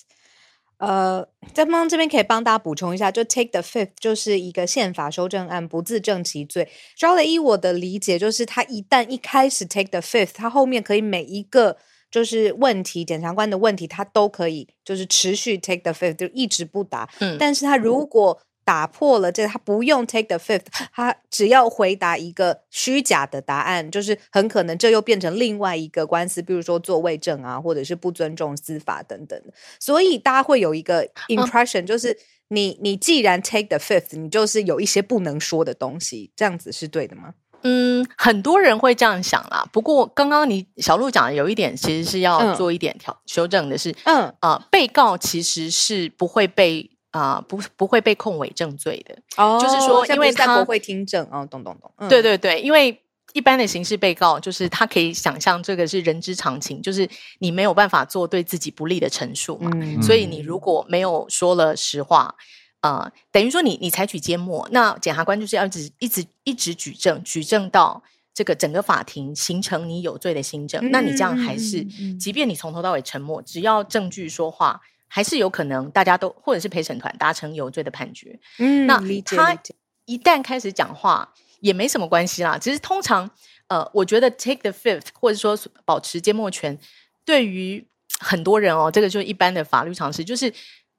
呃，在帮这边可以帮大家补充一下，就 Take the Fifth 就是一个宪法修正案，不自证其罪。Charlotte 依我的理解，就是他一旦一开始 Take the Fifth，他后面可以每一个就是问题，检察官的问题，他都可以就是持续 Take the Fifth，就一直不答。嗯，但是他如果打破了这，他不用 take the fifth，他只要回答一个虚假的答案，就是很可能这又变成另外一个官司，比如说作伪证啊，或者是不尊重司法等等的。所以大家会有一个 impression，就是你你既然 take the fifth，你就是有一些不能说的东西，这样子是对的吗？嗯，很多人会这样想啦。不过刚刚你小鹿讲的有一点，其实是要做一点调修正的是，嗯啊，被告其实是不会被。啊，不不会被控伪证罪的，哦，就是说，因为他不会听证，哦，懂懂懂，对对对，因为一般的刑事被告，就是他可以想象这个是人之常情，就是你没有办法做对自己不利的陈述嘛，所以你如果没有说了实话，啊，等于说你你采取缄默，那检察官就是要一直一直一直举证，举证到这个整个法庭形成你有罪的新证，那你这样还是，即便你从头到尾沉默，只要证据说话。还是有可能，大家都或者是陪审团达成有罪的判决。嗯，那他一旦开始讲话，也没什么关系啦。其实通常，呃，我觉得 take the fifth，或者说保持缄默权，对于很多人哦，这个就是一般的法律常识，就是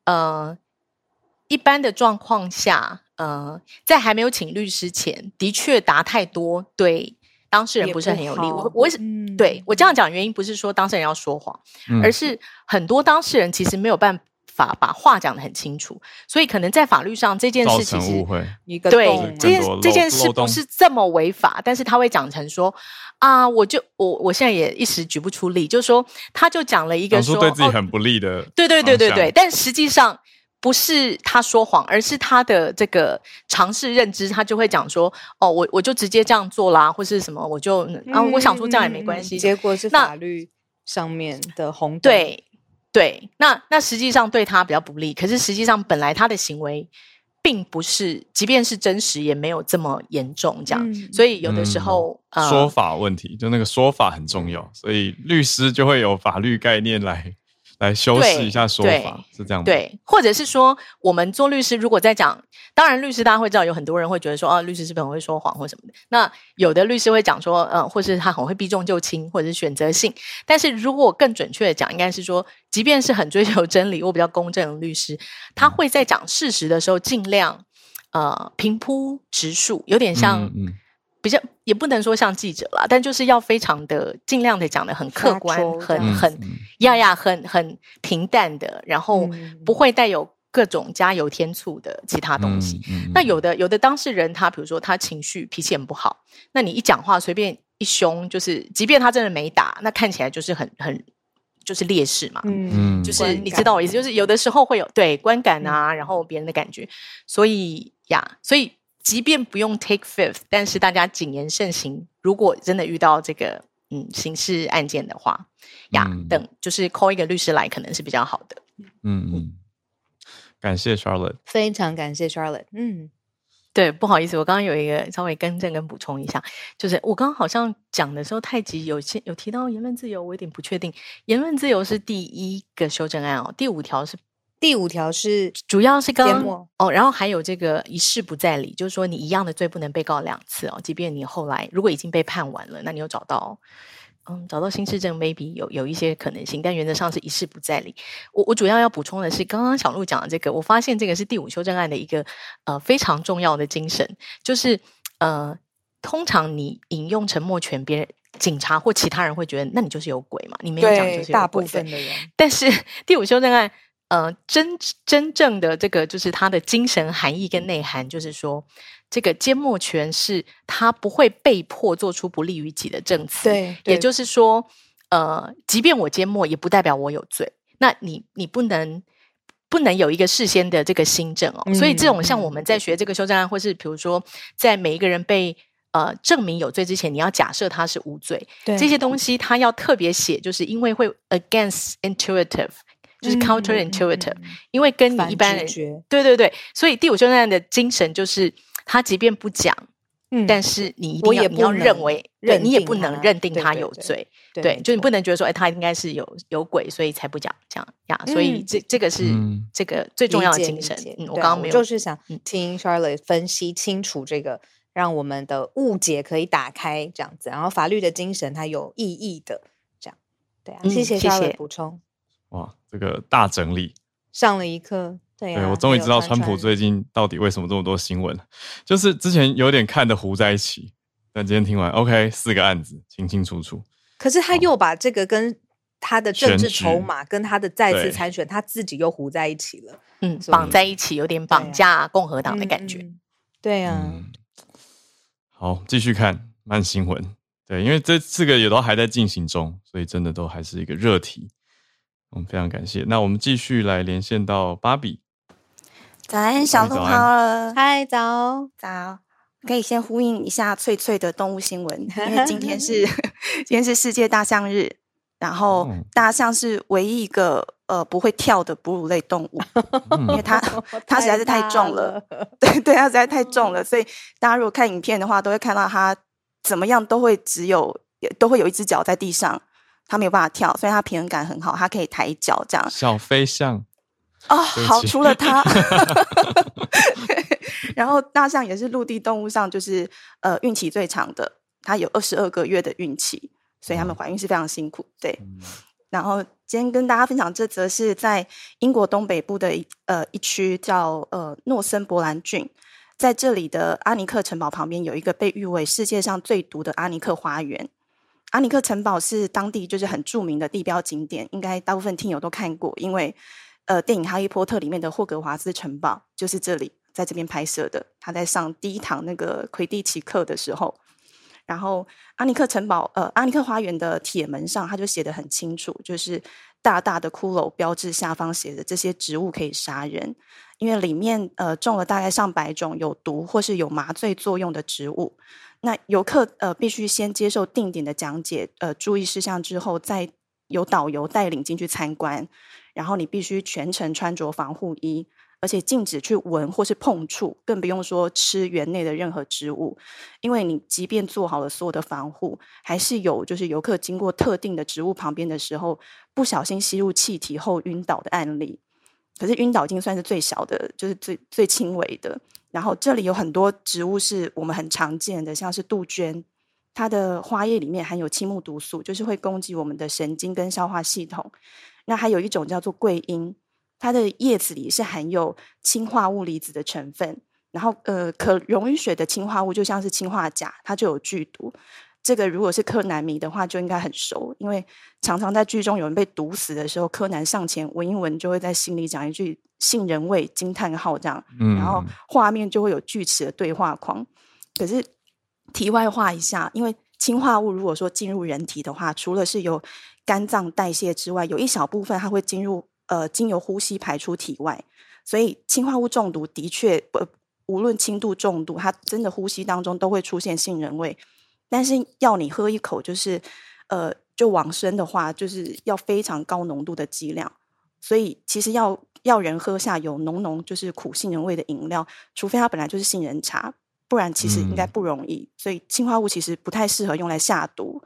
呃，一般的状况下，呃，在还没有请律师前，的确答太多，对。当事人不是很有利，我我是对我这样讲原因不是说当事人要说谎，而是很多当事人其实没有办法把话讲得很清楚，所以可能在法律上这件事其实一个对这件这件事不是这么违法，但是他会讲成说啊，我就我我现在也一时举不出例，就是说他就讲了一个说对自己很不利的，对对对对对，但实际上不是他说谎，而是他的这个尝试认知，他就会讲说：“哦，我我就直接这样做啦，或是什么，我就啊，我想说这样也没关系。”结果是法律上面的红对对，那那实际上对他比较不利。可是实际上本来他的行为并不是，即便是真实，也没有这么严重。这样，所以有的时候说法问题，就那个说法很重要，所以律师就会有法律概念来。来修饰一下说法，是这样对，或者是说，我们做律师，如果在讲，当然律师大家会知道，有很多人会觉得说，哦，律师是不是很会说谎或什么的？那有的律师会讲说，嗯，或是他很会避重就轻，或者是选择性。但是如果更准确的讲，应该是说，即便是很追求真理或比较公正的律师，他会在讲事实的时候，尽量呃平铺直述，有点像。比较也不能说像记者啦，但就是要非常的尽量的讲的很客观，很很呀呀，很很平淡的，然后不会带有各种加油添醋的其他东西。那有的有的当事人，他比如说他情绪脾气很不好，那你一讲话随便一凶，就是即便他真的没打，那看起来就是很很就是劣势嘛。嗯，就是你知道我意思，就是有的时候会有对观感啊，然后别人的感觉，所以呀，所以。即便不用 take fifth，但是大家谨言慎行。如果真的遇到这个嗯刑事案件的话，呀，等就是 call 一个律师来，可能是比较好的。嗯嗯，感谢 Charlotte，非常感谢 Charlotte。嗯，对，不好意思，我刚刚有一个稍微更正跟补充一下，就是我刚刚好像讲的时候太急，有些有提到言论自由，我有点不确定。言论自由是第一个修正案哦，第五条是。第五条是主要是刚哦，然后还有这个一事不再理，就是说你一样的罪不能被告两次哦，即便你后来如果已经被判完了，那你又找到嗯找到新市政 maybe 有有一些可能性，但原则上是一事不再理。我我主要要补充的是，刚刚小鹿讲的这个，我发现这个是第五修正案的一个呃非常重要的精神，就是呃通常你引用沉默权，别人警察或其他人会觉得那你就是有鬼嘛，你没有讲就是大部分的人，但是 第五修正案。呃，真真正的这个就是它的精神含义跟内涵，就是说，这个缄默权是他不会被迫做出不利于己的证词。对，也就是说，呃，即便我缄默，也不代表我有罪。那你你不能不能有一个事先的这个新证哦。所以这种像我们在学这个修正案，或是比如说，在每一个人被呃证明有罪之前，你要假设他是无罪。对，这些东西他要特别写，就是因为会 against intuitive。就是 counterintuitive，因为跟你一般人对对对，所以第五修正案的精神就是，他即便不讲，嗯，但是你一定要你要认为，对你也不能认定他有罪，对，就你不能觉得说，哎，他应该是有有鬼，所以才不讲这样呀。所以这这个是这个最重要的精神。嗯，我刚刚没有，就是想听 Charlotte 分析清楚这个，让我们的误解可以打开这样子。然后法律的精神它有意义的，这样对啊。谢谢 Charlotte 补充。哇，这个大整理上了一课，对我终于知道川普最近到底为什么这么多新闻，就是之前有点看的糊在一起，但今天听完，OK，四个案子清清楚楚。可是他又把这个跟他的政治筹码跟他的再次参选，他自己又糊在一起了，嗯，绑在一起，有点绑架共和党的感觉。对呀，好，继续看慢新闻，对，因为这四个也都还在进行中，所以真的都还是一个热题。我们非常感谢。那我们继续来连线到芭比。早安，小鹿好了，嗨，早早，可以先呼应一下翠翠的动物新闻，因为今天是 今天是世界大象日，然后大象是唯一一个呃不会跳的哺乳类动物，因为它 它实在是太重了，对对，它实在太重了，所以大家如果看影片的话，都会看到它怎么样都会只有都会有一只脚在地上。它没有办法跳，所以他平衡感很好，他可以抬脚这样。小飞象哦，好，除了它，然后大象也是陆地动物上就是呃孕期最长的，它有二十二个月的孕期，所以他们怀孕是非常辛苦。对，然后今天跟大家分享这则是在英国东北部的一呃一区叫呃诺森伯兰郡，在这里的阿尼克城堡旁边有一个被誉为世界上最毒的阿尼克花园。阿尼克城堡是当地就是很著名的地标景点，应该大部分听友都看过，因为呃电影《哈利波特》里面的霍格华兹城堡就是这里在这边拍摄的。他在上第一堂那个魁地奇课的时候，然后阿尼克城堡，呃，阿尼克花园的铁门上，他就写的很清楚，就是大大的骷髅标志下方写的这些植物可以杀人，因为里面呃种了大概上百种有毒或是有麻醉作用的植物。那游客呃必须先接受定点的讲解，呃注意事项之后，再由导游带领进去参观，然后你必须全程穿着防护衣。而且禁止去闻或是碰触，更不用说吃园内的任何植物，因为你即便做好了所有的防护，还是有就是游客经过特定的植物旁边的时候，不小心吸入气体后晕倒的案例。可是晕倒已经算是最小的，就是最最轻微的。然后这里有很多植物是我们很常见的，像是杜鹃，它的花叶里面含有青木毒素，就是会攻击我们的神经跟消化系统。那还有一种叫做桂英。它的叶子里是含有氢化物离子的成分，然后呃，可溶于水的氰化物就像是氰化钾，它就有剧毒。这个如果是柯南迷的话，就应该很熟，因为常常在剧中有人被毒死的时候，柯南上前闻一闻，就会在心里讲一句“杏仁味”惊叹号这样，然后画面就会有锯齿的对话框。可是题外话一下，因为氰化物如果说进入人体的话，除了是由肝脏代谢之外，有一小部分它会进入。呃，经由呼吸排出体外，所以氰化物中毒的确不，无论轻度重度，它真的呼吸当中都会出现杏仁味。但是要你喝一口，就是呃，就往生的话，就是要非常高浓度的剂量。所以其实要要人喝下有浓浓就是苦杏仁味的饮料，除非它本来就是杏仁茶，不然其实应该不容易。所以氰化物其实不太适合用来下毒。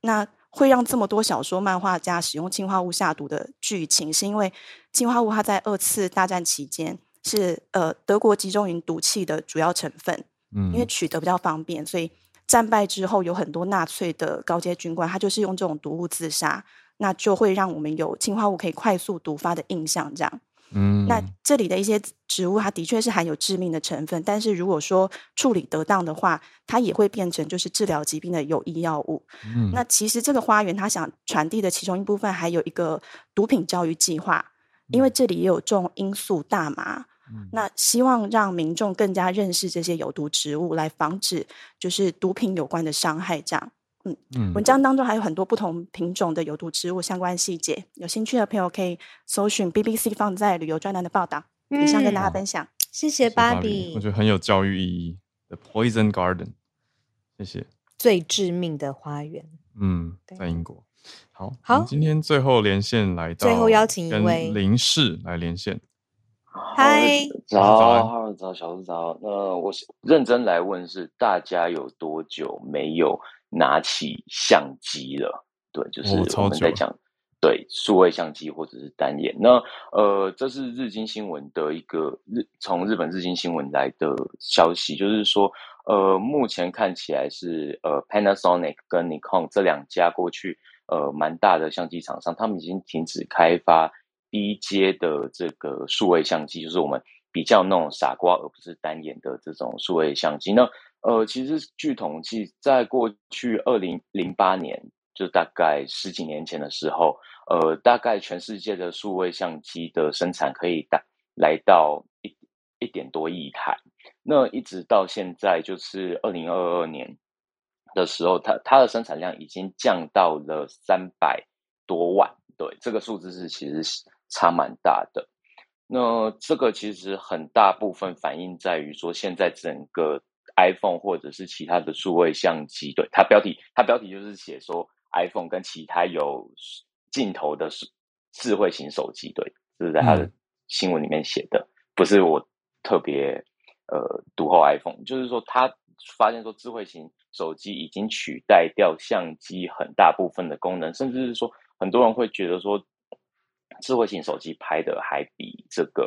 那会让这么多小说漫画家使用氰化物下毒的剧情，是因为氰化物它在二次大战期间是呃德国集中营毒气的主要成分。嗯，因为取得比较方便，所以战败之后有很多纳粹的高阶军官，他就是用这种毒物自杀，那就会让我们有氰化物可以快速毒发的印象，这样。嗯，那这里的一些植物，它的确是含有致命的成分，但是如果说处理得当的话，它也会变成就是治疗疾病的有益药物。嗯，那其实这个花园它想传递的其中一部分，还有一个毒品教育计划，因为这里也有种罂粟大麻，那希望让民众更加认识这些有毒植物，来防止就是毒品有关的伤害，这样。嗯，文章当中还有很多不同品种的有毒植物相关细节，有兴趣的朋友可以搜寻 BBC 放在旅游专栏的报道，以上跟大家分享。谢谢芭比，我觉得很有教育意义。The Poison Garden，谢谢。最致命的花园。嗯，在英国。好，好，今天最后连线来到，最后邀请一位林氏来连线。嗨，早，早，小子早。那我认真来问是，大家有多久没有？拿起相机了，对，就是我们在讲对数位相机或者是单眼。那呃，这是日经新闻的一个日从日本日经新闻来的消息，就是说呃，目前看起来是呃，Panasonic 跟 Nikon 这两家过去呃蛮大的相机厂商，他们已经停止开发低阶的这个数位相机，就是我们比较那种傻瓜而不是单眼的这种数位相机。那呃，其实据统计，在过去二零零八年，就大概十几年前的时候，呃，大概全世界的数位相机的生产可以达来到一一点多亿台。那一直到现在，就是二零二二年的时候，它它的生产量已经降到了三百多万。对，这个数字是其实差蛮大的。那这个其实很大部分反映在于说，现在整个。iPhone 或者是其他的数位相机，对它标题，它标题就是写说 iPhone 跟其他有镜头的智智慧型手机，对，这是在它的新闻里面写的，不是我特别呃读后 iPhone，就是说他发现说智慧型手机已经取代掉相机很大部分的功能，甚至是说很多人会觉得说智慧型手机拍的还比这个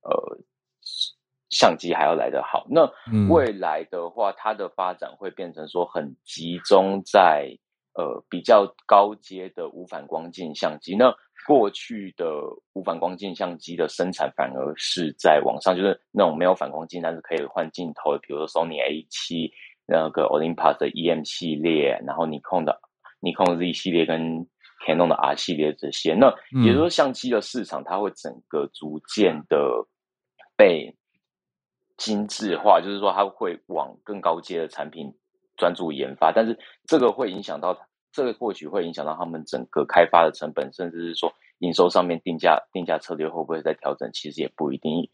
呃。相机还要来得好。那未来的话，它的发展会变成说很集中在呃比较高阶的无反光镜相机。那过去的无反光镜相机的生产反而是在网上，就是那种没有反光镜但是可以换镜头的，比如说 Sony A 七、那个 Olympus 的 EM 系列，然后尼康的尼康 Z 系列跟 Canon 的 R 系列这些。那也就是说，相机的市场它会整个逐渐的被。精致化就是说，它会往更高阶的产品专注研发，但是这个会影响到，这个或许会影响到他们整个开发的成本，甚至是说营收上面定价定价策略会不会再调整，其实也不一定。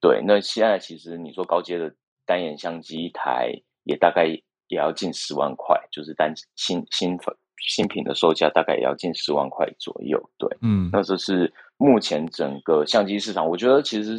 对，那现在其实你说高阶的单眼相机一台也大概也要近十万块，就是单新新新品的售价大概也要近十万块左右。对，嗯，那这是目前整个相机市场，我觉得其实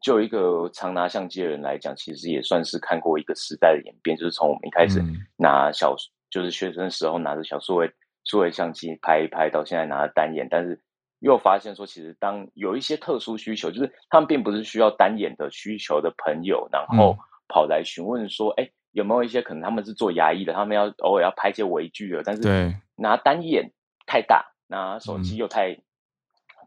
就一个常拿相机的人来讲，其实也算是看过一个时代的演变，就是从我们一开始拿小，就是学生时候拿着小数位数位相机拍一拍，到现在拿着单眼，但是。又发现说，其实当有一些特殊需求，就是他们并不是需要单眼的需求的朋友，然后跑来询问说，哎，有没有一些可能他们是做牙医的，他们要偶尔要拍一些微距的，但是拿单眼太大，拿手机又太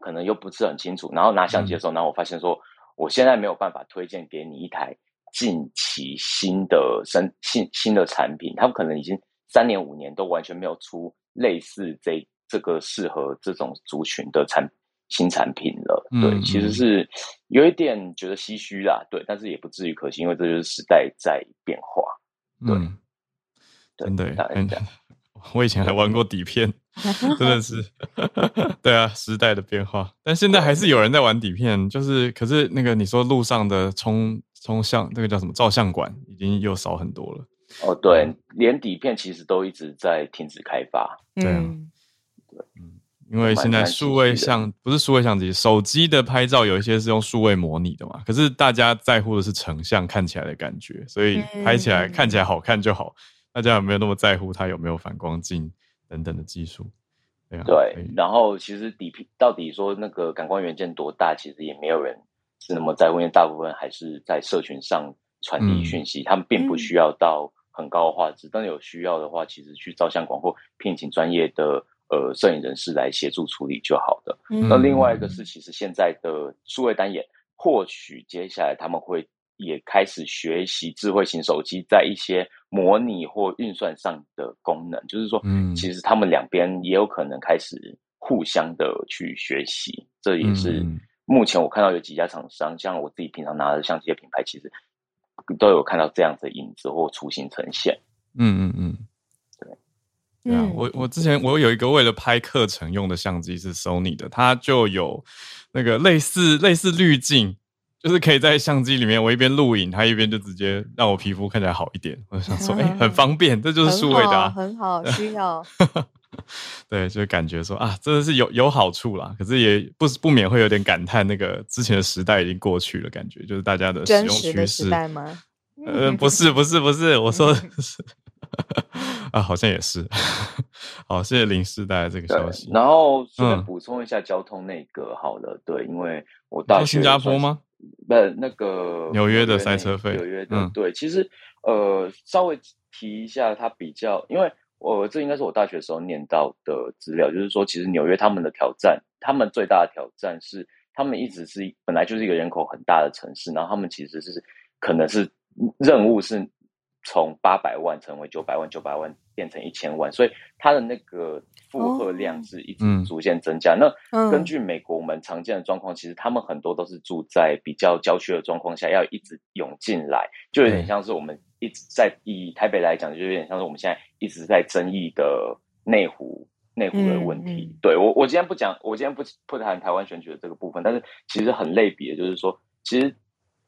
可能又不是很清楚，然后拿相机的时候，然后我发现说，我现在没有办法推荐给你一台近期新的新新新的产品，他们可能已经三年五年都完全没有出类似这。这个适合这种族群的产新产品了，对，其实是有一点觉得唏嘘啦，对，但是也不至于可惜，因为这就是时代在变化，对，真的，真的，我以前还玩过底片，真的是，对啊，时代的变化，但现在还是有人在玩底片，就是，可是那个你说路上的冲冲向，那个叫什么照相馆，已经又少很多了，哦，对，连底片其实都一直在停止开发，对啊对。嗯，因为现在数位相不是数位相机，手机的拍照有一些是用数位模拟的嘛。可是大家在乎的是成像看起来的感觉，所以拍起来看起来好看就好。大家有没有那么在乎它有没有反光镜等等的技术？对，然后其实底片到底说那个感光元件多大，其实也没有人是那么在乎，因为大部分还是在社群上传递讯息，他们并不需要到很高的画质。但有需要的话，其实去照相馆或聘请专业的。呃，摄影人士来协助处理就好的。那另外一个是，其实现在的数位单眼，或许接下来他们会也开始学习智慧型手机在一些模拟或运算上的功能。就是说，嗯，其实他们两边也有可能开始互相的去学习。这也是目前我看到有几家厂商，像我自己平常拿的相机的品牌，其实都有看到这样子的影子或雏形呈现。嗯嗯嗯。对啊，我我之前我有一个为了拍课程用的相机是 Sony 的，它就有那个类似类似滤镜，就是可以在相机里面我一边录影，它一边就直接让我皮肤看起来好一点。我想说，哎，很 方便，这就是数位的，很好，需要。对，就感觉说啊，真的是有有好处啦。可是也不不免会有点感叹，那个之前的时代已经过去了，感觉就是大家的使用趋势吗？呃，不是，不是，不是，我说的是。啊，好像也是。好，谢谢林师带来这个消息。然后顺便补充一下交通那个，好了，对，因为我到新加坡吗？不，那个纽约的塞车费。纽约的，对，其实呃，稍微提一下，它比较，因为我这应该是我大学时候念到的资料，就是说，其实纽约他们的挑战，他们最大的挑战是，他们一直是本来就是一个人口很大的城市，然后他们其实是可能是任务是。从八百万成为九百万，九百万变成一千万，所以它的那个负荷量是一直逐渐增加。那根据美国我们常见的状况，其实他们很多都是住在比较郊区的状况下，要一直涌进来，就有点像是我们一直在以台北来讲，就有点像是我们现在一直在争议的内湖内湖的问题。对我，我今天不讲，我今天不不谈台湾选举的这个部分，但是其实很类比的，就是说，其实。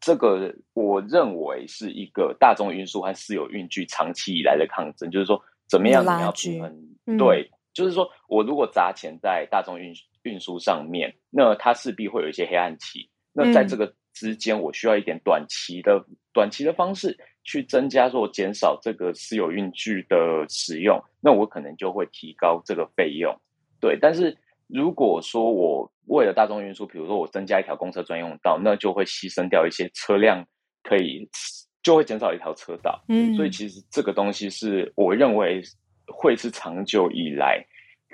这个我认为是一个大众运输和私有运具长期以来的抗争，就是说怎么样你要平衡？对，就是说我如果砸钱在大众运运输上面，那它势必会有一些黑暗期。那在这个之间，我需要一点短期的短期的方式去增加或减少这个私有运具的使用，那我可能就会提高这个费用。对，但是。如果说我为了大众运输，比如说我增加一条公车专用道，那就会牺牲掉一些车辆，可以就会减少一条车道。嗯，所以其实这个东西是我认为会是长久以来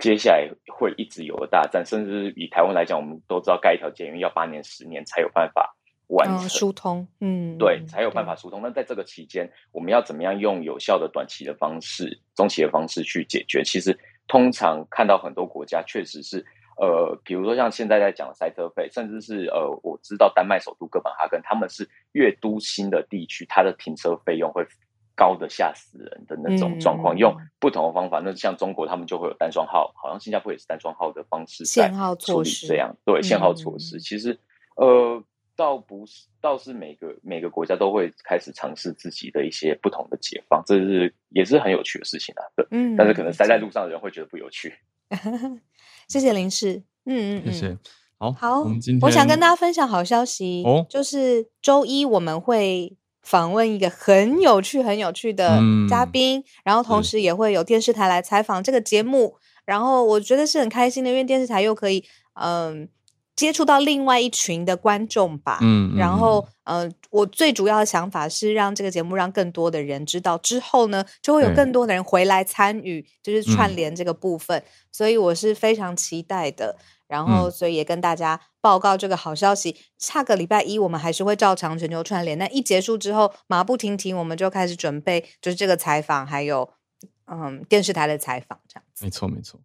接下来会一直有的大战，甚至以台湾来讲，我们都知道盖一条捷运要八年、十年才有办法完成疏通。嗯，对，才有办法疏通。那在这个期间，我们要怎么样用有效的短期的方式、中期的方式去解决？其实。通常看到很多国家确实是，呃，比如说像现在在讲的塞车费，甚至是呃，我知道丹麦首都哥本哈根，他们是越都心的地区，它的停车费用会高的吓死人的那种状况，用不同的方法。那像中国，他们就会有单双号，好像新加坡也是单双号的方式限号措施这样。对，限号措施，其实呃，倒不是，倒是每个每个国家都会开始尝试自己的一些不同的解放，这是也是很有趣的事情啊。对，嗯，但是可能塞在路上的人会觉得不有趣。谢谢林氏，嗯嗯，谢谢。好，好，我们今天我想跟大家分享好消息哦，就是周一我们会访问一个很有趣、很有趣的嘉宾，然后同时也会有电视台来采访这个节目，然后我觉得是很开心的，因为电视台又可以嗯接触到另外一群的观众吧，嗯，然后呃，我最主要的想法是让这个节目让更多的人知道，之后呢就会有更多的人回来参与，就是串联这个部分，所以我是非常期待的。然后，所以也跟大家报告这个好消息。下个礼拜一，我们还是会照常全球串联。那一结束之后，马不停蹄，我们就开始准备，就是这个采访，还有嗯电视台的采访，这样子。没错，没错。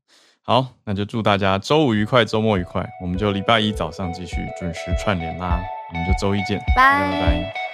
好，那就祝大家周五愉快，周末愉快。我们就礼拜一早上继续准时串联啦。我们就周一见，拜拜。